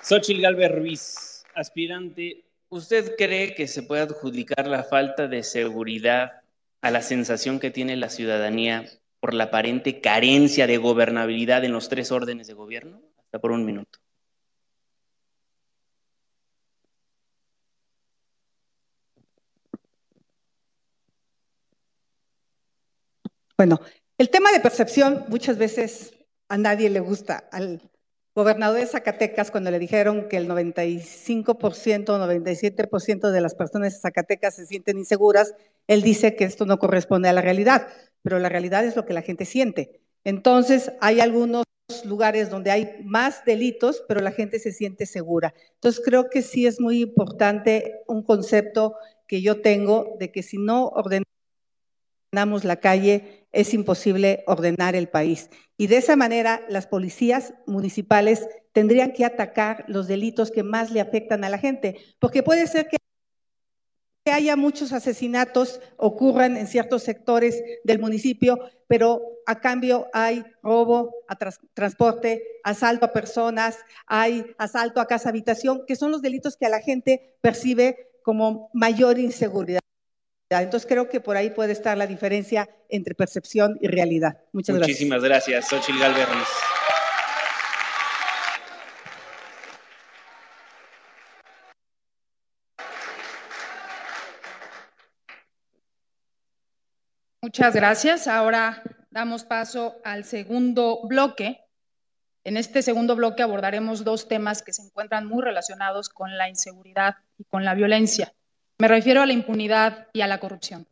Xochil Galvez Ruiz, aspirante, ¿usted cree que se puede adjudicar la falta de seguridad a la sensación que tiene la ciudadanía por la aparente carencia de gobernabilidad en los tres órdenes de gobierno? Hasta por un minuto. Bueno, el tema de percepción muchas veces a nadie le gusta. Al gobernador de Zacatecas, cuando le dijeron que el 95%, 97% de las personas de Zacatecas se sienten inseguras, él dice que esto no corresponde a la realidad, pero la realidad es lo que la gente siente. Entonces, hay algunos lugares donde hay más delitos, pero la gente se siente segura. Entonces, creo que sí es muy importante un concepto que yo tengo de que si no ordenamos la calle, es imposible ordenar el país. Y de esa manera las policías municipales tendrían que atacar los delitos que más le afectan a la gente, porque puede ser que haya muchos asesinatos, ocurran en ciertos sectores del municipio, pero a cambio hay robo a transporte, asalto a personas, hay asalto a casa habitación, que son los delitos que a la gente percibe como mayor inseguridad. Entonces creo que por ahí puede estar la diferencia entre percepción y realidad. Muchas gracias. Muchísimas gracias, Xochitl Galvez Muchas gracias. Ahora damos paso al segundo bloque. En este segundo bloque abordaremos dos temas que se encuentran muy relacionados con la inseguridad y con la violencia. Me refiero a la impunidad y a la corrupción.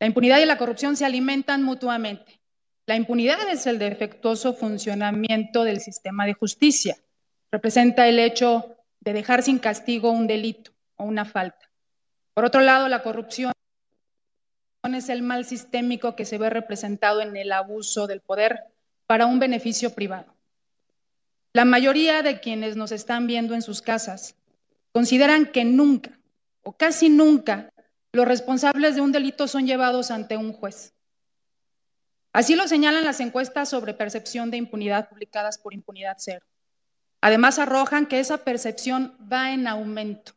La impunidad y la corrupción se alimentan mutuamente. La impunidad es el defectuoso funcionamiento del sistema de justicia. Representa el hecho de dejar sin castigo un delito o una falta. Por otro lado, la corrupción es el mal sistémico que se ve representado en el abuso del poder para un beneficio privado. La mayoría de quienes nos están viendo en sus casas consideran que nunca o casi nunca los responsables de un delito son llevados ante un juez. Así lo señalan las encuestas sobre percepción de impunidad publicadas por Impunidad Cero. Además, arrojan que esa percepción va en aumento.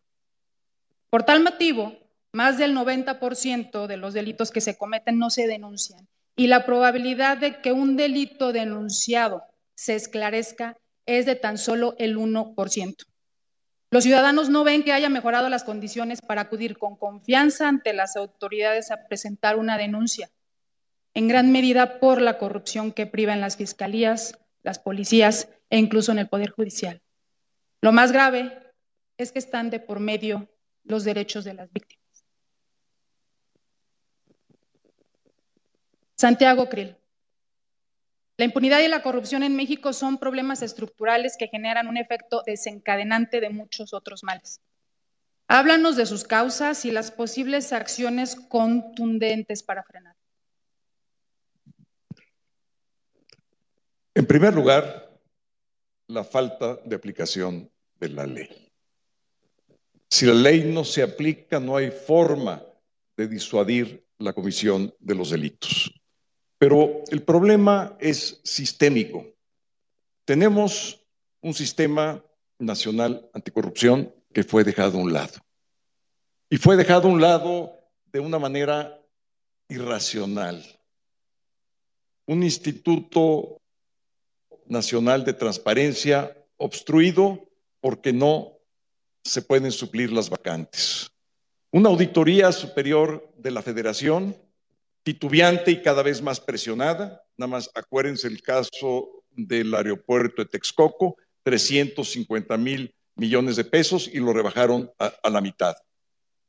Por tal motivo, más del 90% de los delitos que se cometen no se denuncian y la probabilidad de que un delito denunciado se esclarezca es de tan solo el 1%. Los ciudadanos no ven que haya mejorado las condiciones para acudir con confianza ante las autoridades a presentar una denuncia, en gran medida por la corrupción que priva en las fiscalías, las policías e incluso en el Poder Judicial. Lo más grave es que están de por medio los derechos de las víctimas. Santiago Krill. La impunidad y la corrupción en México son problemas estructurales que generan un efecto desencadenante de muchos otros males. Háblanos de sus causas y las posibles acciones contundentes para frenar. En primer lugar, la falta de aplicación de la ley. Si la ley no se aplica, no hay forma de disuadir la comisión de los delitos. Pero el problema es sistémico. Tenemos un sistema nacional anticorrupción que fue dejado a un lado. Y fue dejado a un lado de una manera irracional. Un instituto nacional de transparencia obstruido porque no se pueden suplir las vacantes. Una auditoría superior de la federación, titubeante y cada vez más presionada, nada más acuérdense el caso del aeropuerto de Texcoco, 350 mil millones de pesos y lo rebajaron a, la mitad.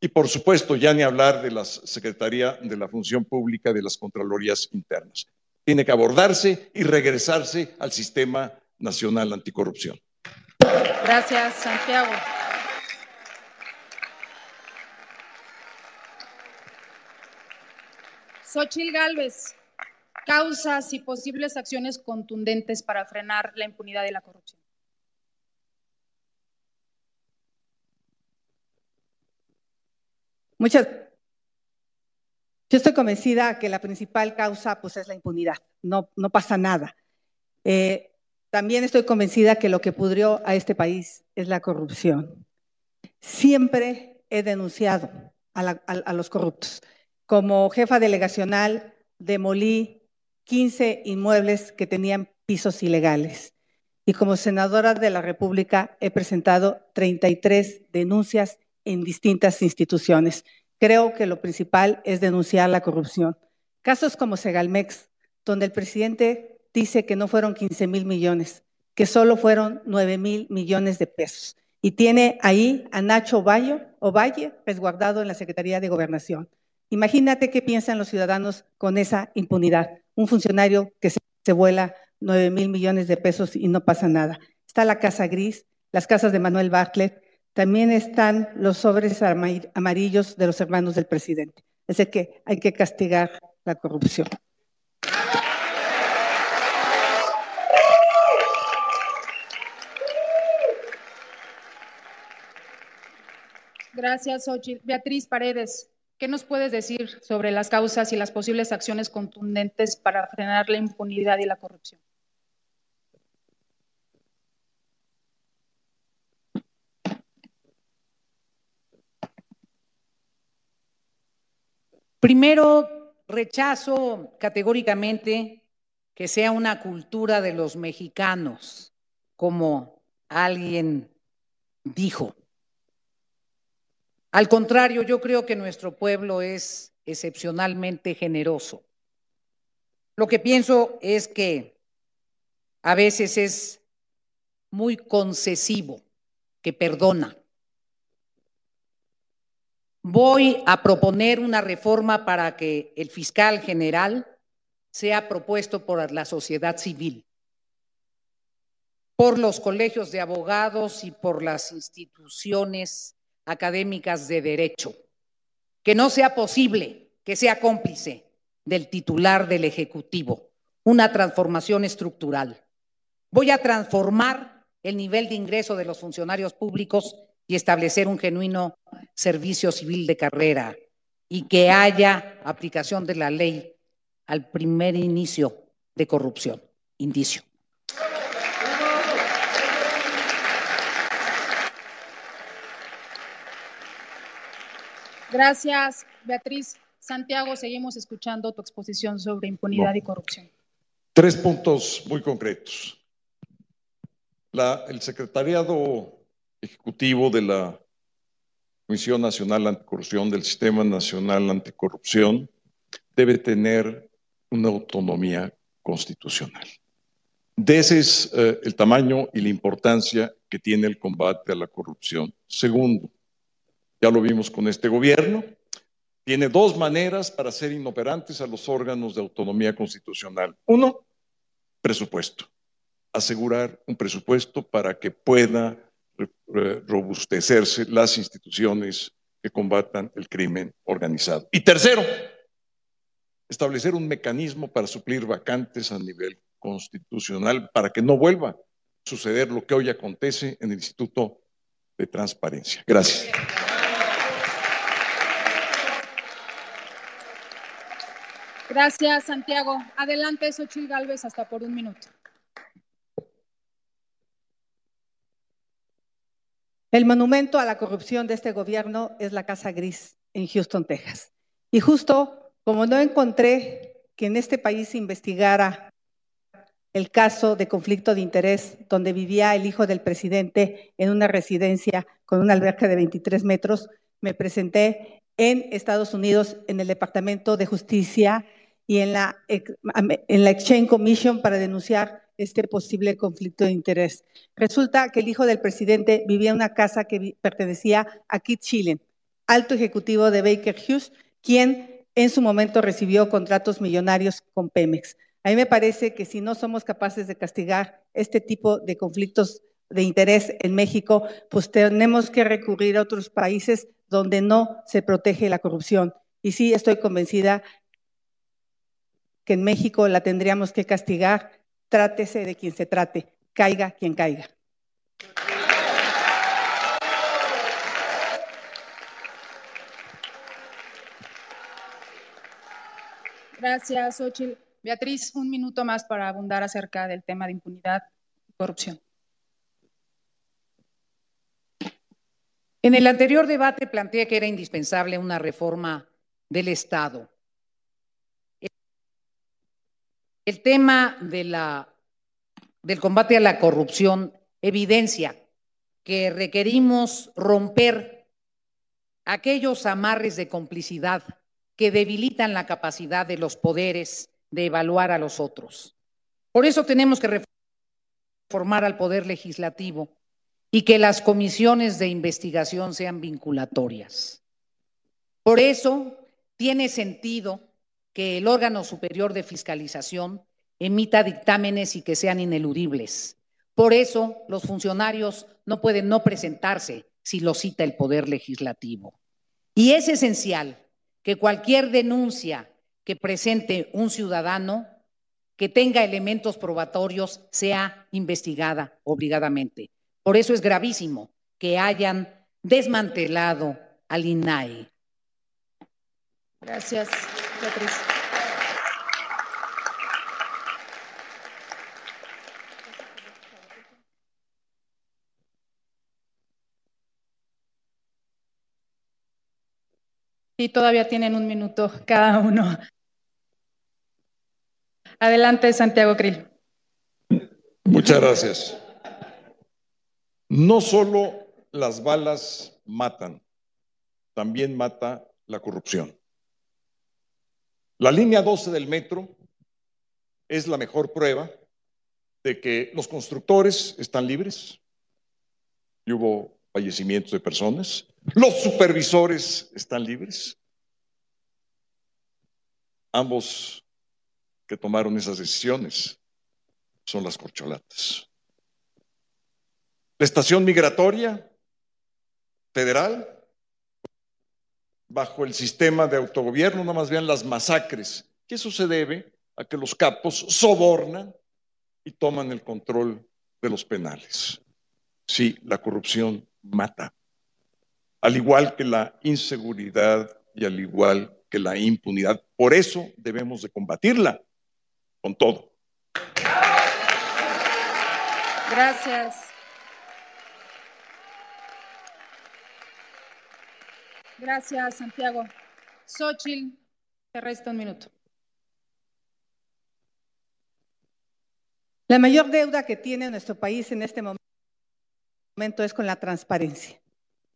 Y por supuesto, ya ni hablar de la Secretaría de la Función Pública de las Contralorías Internas. Tiene que abordarse y regresarse al sistema nacional anticorrupción. Gracias, Santiago. Xochil Gálvez, causas y posibles acciones contundentes para frenar la impunidad y la corrupción. Muchas. Yo estoy convencida que la principal causa pues, es la impunidad. No, no pasa nada. Eh, también estoy convencida que lo que pudrió a este país es la corrupción. Siempre he denunciado a, los corruptos. Como jefa delegacional demolí 15 inmuebles que tenían pisos ilegales. Y como senadora de la República he presentado 33 denuncias en distintas instituciones. Creo que lo principal es denunciar la corrupción. Casos como Segalmex, donde el presidente dice que no fueron 15 mil millones, que solo fueron 9 mil millones de pesos. Y tiene ahí a Nacho Ovalle, Ovalle resguardado en la Secretaría de Gobernación. Imagínate qué piensan los ciudadanos con esa impunidad. Un funcionario que se, vuela 9 mil millones de pesos y no pasa nada. Está la Casa Gris, las casas de Manuel Bartlett, también están los sobres amarillos de los hermanos del presidente. Es decir, que hay que castigar la corrupción. Gracias. Beatriz Paredes, ¿qué nos puedes decir sobre las causas y las posibles acciones contundentes para frenar la impunidad y la corrupción? Primero, rechazo categóricamente que sea una cultura de los mexicanos, como alguien dijo. Al contrario, yo creo que nuestro pueblo es excepcionalmente generoso. Lo que pienso es que a veces es muy concesivo, que perdona. Voy a proponer una reforma para que el fiscal general sea propuesto por la sociedad civil, por los colegios de abogados y por las instituciones académicas de derecho. Que no sea posible que sea cómplice del titular del Ejecutivo. Una transformación estructural. Voy a transformar el nivel de ingreso de los funcionarios públicos y establecer un genuino servicio civil de carrera y que haya aplicación de la ley al primer inicio de corrupción, indicio. Gracias, Beatriz. Santiago, seguimos escuchando tu exposición sobre impunidad no. y corrupción. Tres puntos muy concretos. La, el secretariado ejecutivo de la Comisión Nacional Anticorrupción, del Sistema Nacional Anticorrupción, debe tener una autonomía constitucional. De ese es eh, el tamaño y la importancia que tiene el combate a la corrupción. Segundo, ya lo vimos con este gobierno, tiene dos maneras para hacer inoperantes a los órganos de autonomía constitucional. Uno, presupuesto. Asegurar un presupuesto para que pueda robustecerse las instituciones que combatan el crimen organizado. Y tercero, establecer un mecanismo para suplir vacantes a nivel constitucional para que no vuelva a suceder lo que hoy acontece en el Instituto de Transparencia. Gracias. Gracias, Santiago. Adelante, Xochil Gálvez, hasta por un minuto. El monumento a la corrupción de este gobierno es la Casa Gris en Houston, Texas. Y justo como no encontré que en este país se investigara el caso de conflicto de interés donde vivía el hijo del presidente en una residencia con una alberca de 23 metros, me presenté en Estados Unidos en el Departamento de Justicia y en la, Exchange Commission para denunciar este posible conflicto de interés. Resulta que el hijo del presidente vivía en una casa que pertenecía a Kit Chilen, alto ejecutivo de Baker Hughes, quien en su momento recibió contratos millonarios con Pemex. A mí me parece que si no somos capaces de castigar este tipo de conflictos de interés en México, pues tenemos que recurrir a otros países donde no se protege la corrupción. Y sí, estoy convencida que en México la tendríamos que castigar, trátese de quien se trate, caiga quien caiga. Gracias, Ochil. Beatriz, un minuto más para abundar acerca del tema de impunidad y corrupción. En el anterior debate planteé que era indispensable una reforma del Estado. El tema de la, del combate a la corrupción evidencia que requerimos romper aquellos amarres de complicidad que debilitan la capacidad de los poderes de evaluar a los otros. Por eso tenemos que reformar al Poder Legislativo y que las comisiones de investigación sean vinculatorias. Por eso tiene sentido que el órgano superior de fiscalización emita dictámenes y que sean ineludibles. Por eso los funcionarios no pueden no presentarse si lo cita el Poder Legislativo. Y es esencial que cualquier denuncia que presente un ciudadano que tenga elementos probatorios sea investigada obligadamente. Por eso es gravísimo que hayan desmantelado al INAI. Gracias, Beatriz. Y todavía tienen un minuto cada uno. Adelante, Santiago Krill. Muchas gracias. No solo las balas matan, también mata la corrupción. La línea 12 del metro es la mejor prueba de que los constructores están libres y hubo fallecimientos de personas, los supervisores están libres. Ambos que tomaron esas decisiones son las corcholatas. La estación migratoria federal, bajo el sistema de autogobierno, nada más vean las masacres, que eso se debe a que los capos sobornan y toman el control de los penales. Sí, la corrupción mata al igual que la inseguridad y al igual que la impunidad. Por eso debemos de combatirla con todo. Gracias. Gracias, Santiago. Xochitl, te resta un minuto. La mayor deuda que tiene nuestro país en este momento es con la transparencia.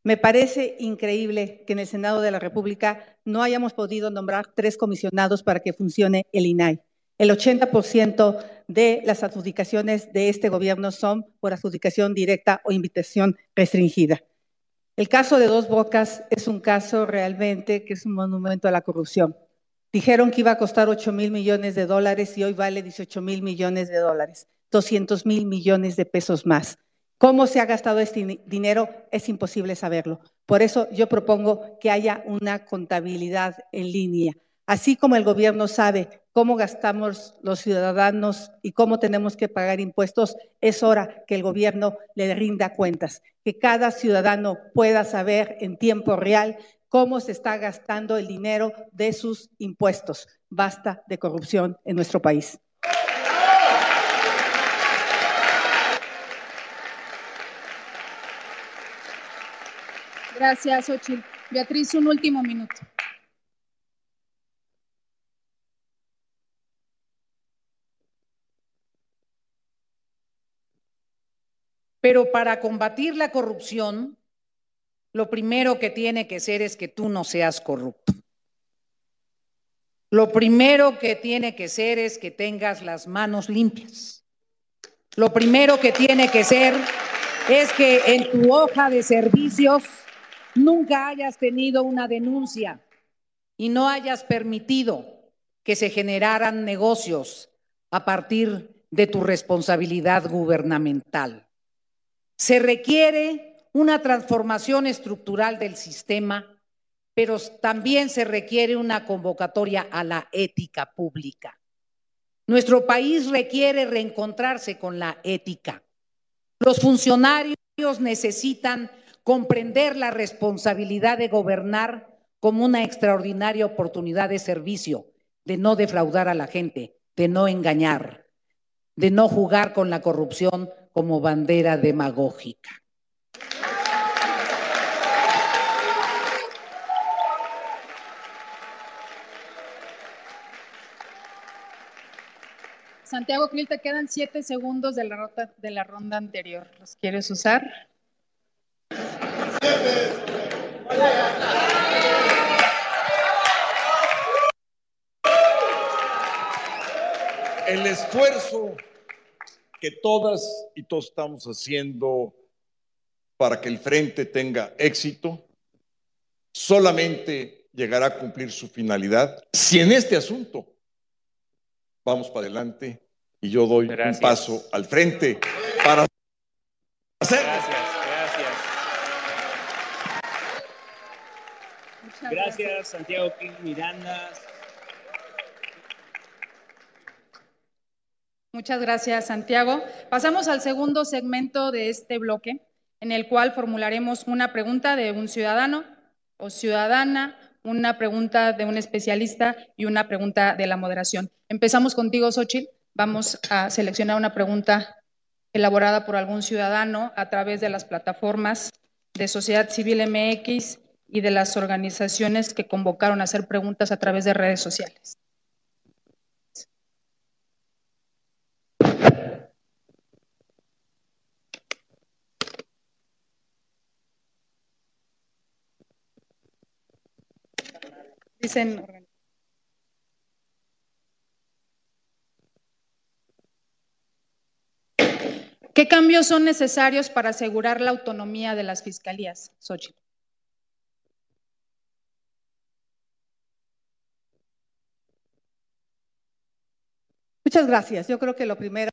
Me parece increíble que en el Senado de la República no hayamos podido nombrar tres comisionados para que funcione el INAI. El 80% de las adjudicaciones de este gobierno son por adjudicación directa o invitación restringida. El caso de Dos Bocas es un caso realmente que es un monumento a la corrupción. Dijeron que iba a costar 8 mil millones de dólares y hoy vale 18 mil millones de dólares, 200 mil millones de pesos más. ¿Cómo se ha gastado este dinero? Es imposible saberlo. Por eso yo propongo que haya una contabilidad en línea. Así como el gobierno sabe cómo gastamos los ciudadanos y cómo tenemos que pagar impuestos, es hora que el gobierno le rinda cuentas, que cada ciudadano pueda saber en tiempo real cómo se está gastando el dinero de sus impuestos. Basta de corrupción en nuestro país. Gracias, Ochil. Beatriz, un último minuto. Pero para combatir la corrupción, lo primero que tiene que ser es que tú no seas corrupto. Lo primero que tiene que ser es que tengas las manos limpias. Lo primero que tiene que ser es que en tu hoja de servicios nunca hayas tenido una denuncia y no hayas permitido que se generaran negocios a partir de tu responsabilidad gubernamental. Se requiere una transformación estructural del sistema, pero también se requiere una convocatoria a la ética pública. Nuestro país requiere reencontrarse con la ética. Los funcionarios necesitan comprender la responsabilidad de gobernar como una extraordinaria oportunidad de servicio, de no defraudar a la gente, de no engañar, de no jugar con la corrupción como bandera demagógica. Santiago Krill, te quedan siete segundos de la, ronda, de la ronda anterior. ¿Los quieres usar? El esfuerzo que todas y todos estamos haciendo para que el frente tenga éxito solamente llegará a cumplir su finalidad si en este asunto vamos para adelante y yo doy un paso al frente para hacer. Gracias, gracias. Gracias, Santiago King Miranda. Muchas gracias, Santiago. Pasamos al segundo segmento de este bloque, en el cual formularemos una pregunta de un ciudadano o ciudadana una pregunta de un especialista y una pregunta de la moderación. Empezamos contigo, Xochitl. Vamos a seleccionar una pregunta elaborada por algún ciudadano a través de las plataformas de Sociedad Civil MX y de las organizaciones que convocaron a hacer preguntas a través de redes sociales. Dicen ¿Qué cambios son necesarios para asegurar la autonomía de las fiscalías, Xochitl? Muchas gracias. Yo creo que lo primero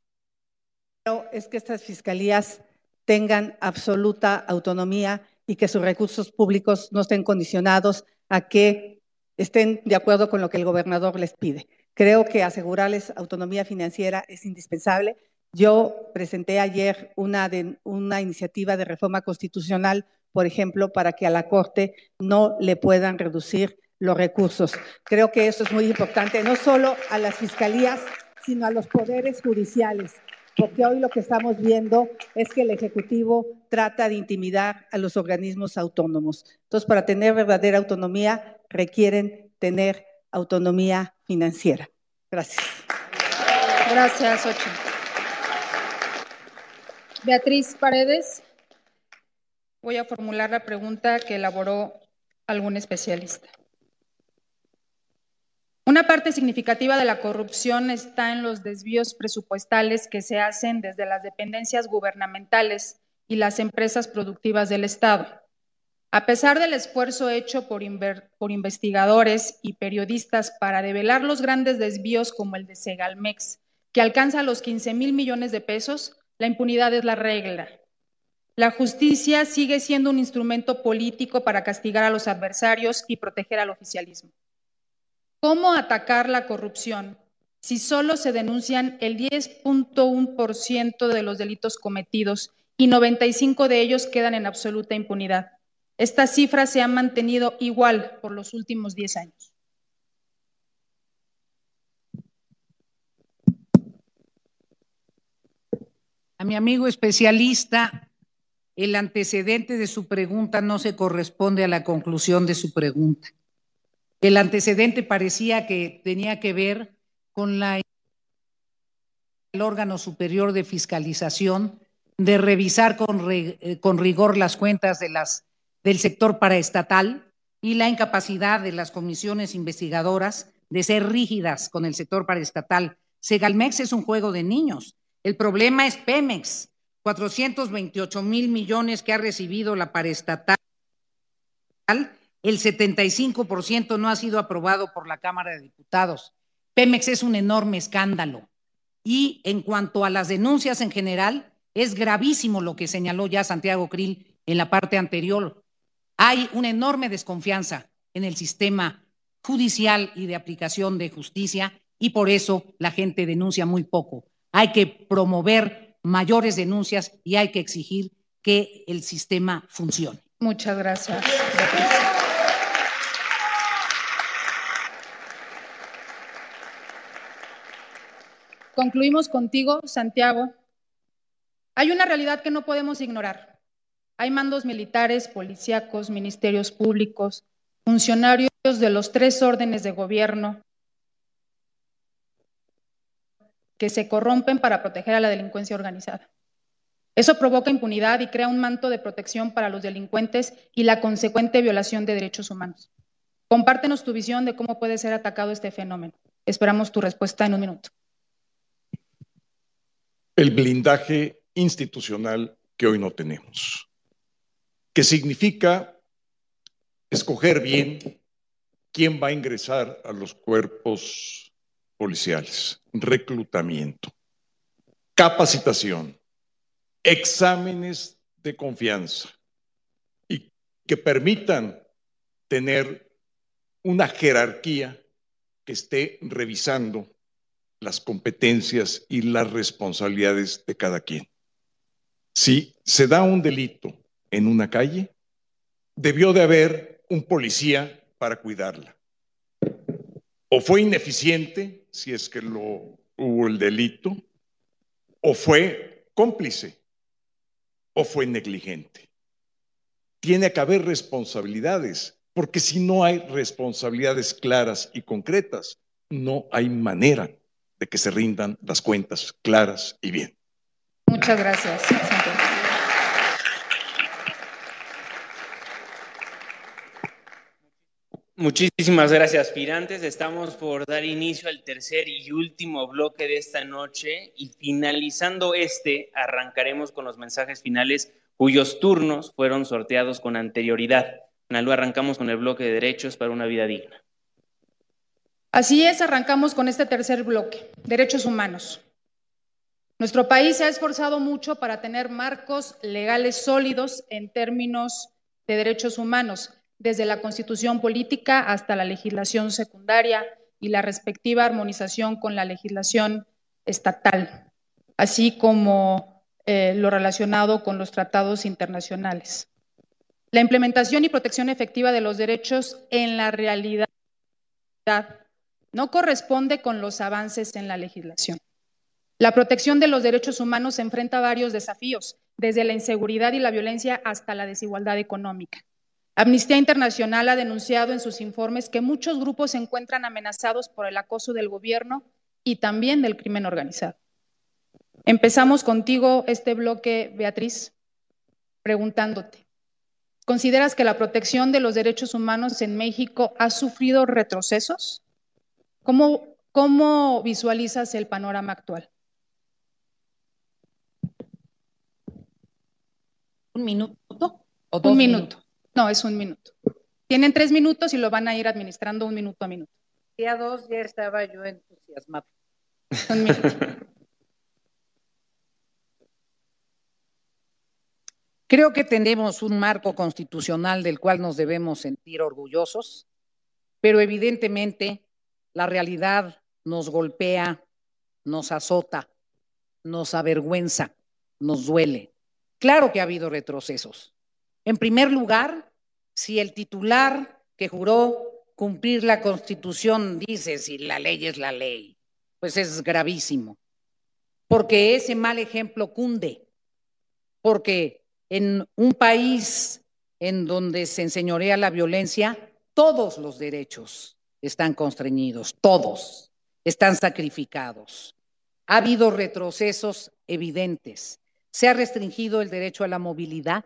es que estas fiscalías tengan absoluta autonomía y que sus recursos públicos no estén condicionados a que estén de acuerdo con lo que el gobernador les pide. Creo que asegurarles autonomía financiera es indispensable. Yo presenté ayer una, una iniciativa de reforma constitucional, por ejemplo, para que a la Corte no le puedan reducir los recursos. Creo que eso es muy importante, no solo a las fiscalías, sino a los poderes judiciales porque hoy lo que estamos viendo es que el Ejecutivo trata de intimidar a los organismos autónomos. Entonces, para tener verdadera autonomía, requieren tener autonomía financiera. Gracias. Gracias, Ocho. Beatriz Paredes, voy a formular la pregunta que elaboró algún especialista. Una parte significativa de la corrupción está en los desvíos presupuestales que se hacen desde las dependencias gubernamentales y las empresas productivas del Estado. A pesar del esfuerzo hecho por, investigadores y periodistas para develar los grandes desvíos como el de Segalmex, que alcanza los 15 mil millones de pesos, la impunidad es la regla. La justicia sigue siendo un instrumento político para castigar a los adversarios y proteger al oficialismo. ¿Cómo atacar la corrupción si solo se denuncian el 10.1% de los delitos cometidos y 95 de ellos quedan en absoluta impunidad? Esta cifra se ha mantenido igual por los últimos 10 años. A mi amigo especialista, el antecedente de su pregunta no se corresponde a la conclusión de su pregunta. El antecedente parecía que tenía que ver con la el órgano superior de fiscalización de revisar con, eh, con rigor las cuentas de las, del sector paraestatal y la incapacidad de las comisiones investigadoras de ser rígidas con el sector paraestatal. Segalmex es un juego de niños. El problema es Pemex, 428 mil millones que ha recibido la paraestatal. El 75% no ha sido aprobado por la Cámara de Diputados. Pemex es un enorme escándalo. Y en cuanto a las denuncias en general, es gravísimo lo que señaló ya Santiago Krill en la parte anterior. Hay una enorme desconfianza en el sistema judicial y de aplicación de justicia y por eso la gente denuncia muy poco. Hay que promover mayores denuncias y hay que exigir que el sistema funcione. Muchas gracias. Concluimos contigo, Santiago. Hay una realidad que no podemos ignorar. Hay mandos militares, policíacos, ministerios públicos, funcionarios de los tres órdenes de gobierno que se corrompen para proteger a la delincuencia organizada. Eso provoca impunidad y crea un manto de protección para los delincuentes y la consecuente violación de derechos humanos. Compártenos tu visión de cómo puede ser atacado este fenómeno. Esperamos tu respuesta en un minuto. El blindaje institucional que hoy no tenemos, que significa escoger bien quién va a ingresar a los cuerpos policiales, reclutamiento, capacitación, exámenes de confianza y que permitan tener una jerarquía que esté revisando las competencias y las responsabilidades de cada quien. Si se da un delito en una calle, debió de haber un policía para cuidarla. O fue ineficiente, si es que hubo el delito, o fue cómplice, o fue negligente. Tiene que haber responsabilidades, porque si no hay responsabilidades claras y concretas, no hay manera de que se rindan las cuentas claras y bien. Muchas gracias. Muchísimas gracias, aspirantes. Estamos por dar inicio al tercer y último bloque de esta noche y finalizando este, arrancaremos con los mensajes finales cuyos turnos fueron sorteados con anterioridad. Analu, arrancamos con el bloque de derechos para una vida digna. Así es, arrancamos con este tercer bloque, derechos humanos. Nuestro país se ha esforzado mucho para tener marcos legales sólidos en términos de derechos humanos desde la constitución política hasta la legislación secundaria y la respectiva armonización con la legislación estatal, así como eh, lo relacionado con los tratados internacionales. La implementación y protección efectiva de los derechos en la realidad no corresponde con los avances en la legislación. La protección de los derechos humanos enfrenta varios desafíos, desde la inseguridad y la violencia hasta la desigualdad económica. Amnistía Internacional ha denunciado en sus informes que muchos grupos se encuentran amenazados por el acoso del gobierno y también del crimen organizado. Empezamos contigo este bloque, Beatriz, preguntándote, ¿consideras que la protección de los derechos humanos en México ha sufrido retrocesos? ¿Cómo, cómo visualizas el panorama actual? ¿Un minuto? ¿O un minuto. No, es un minuto. Tienen tres minutos y lo van a ir administrando un minuto a minuto. Día dos ya estaba yo entusiasmado. Un minuto. Creo que tenemos un marco constitucional del cual nos debemos sentir orgullosos, pero evidentemente la realidad nos golpea, nos azota, nos avergüenza, nos duele. Claro que ha habido retrocesos. En primer lugar, si el titular que juró cumplir la Constitución dice si la ley es la ley, pues es gravísimo, porque ese mal ejemplo cunde, porque en un país en donde se enseñorea la violencia, todos los derechos están constreñidos, todos están sacrificados. Ha habido retrocesos evidentes. Se ha restringido el derecho a la movilidad,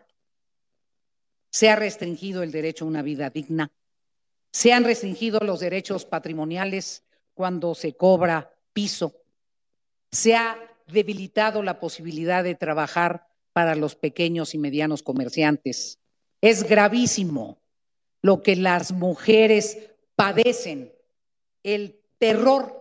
se ha restringido el derecho a una vida digna, se han restringido los derechos patrimoniales cuando se cobra piso, se ha debilitado la posibilidad de trabajar para los pequeños y medianos comerciantes. Es gravísimo lo que las mujeres padecen, el terror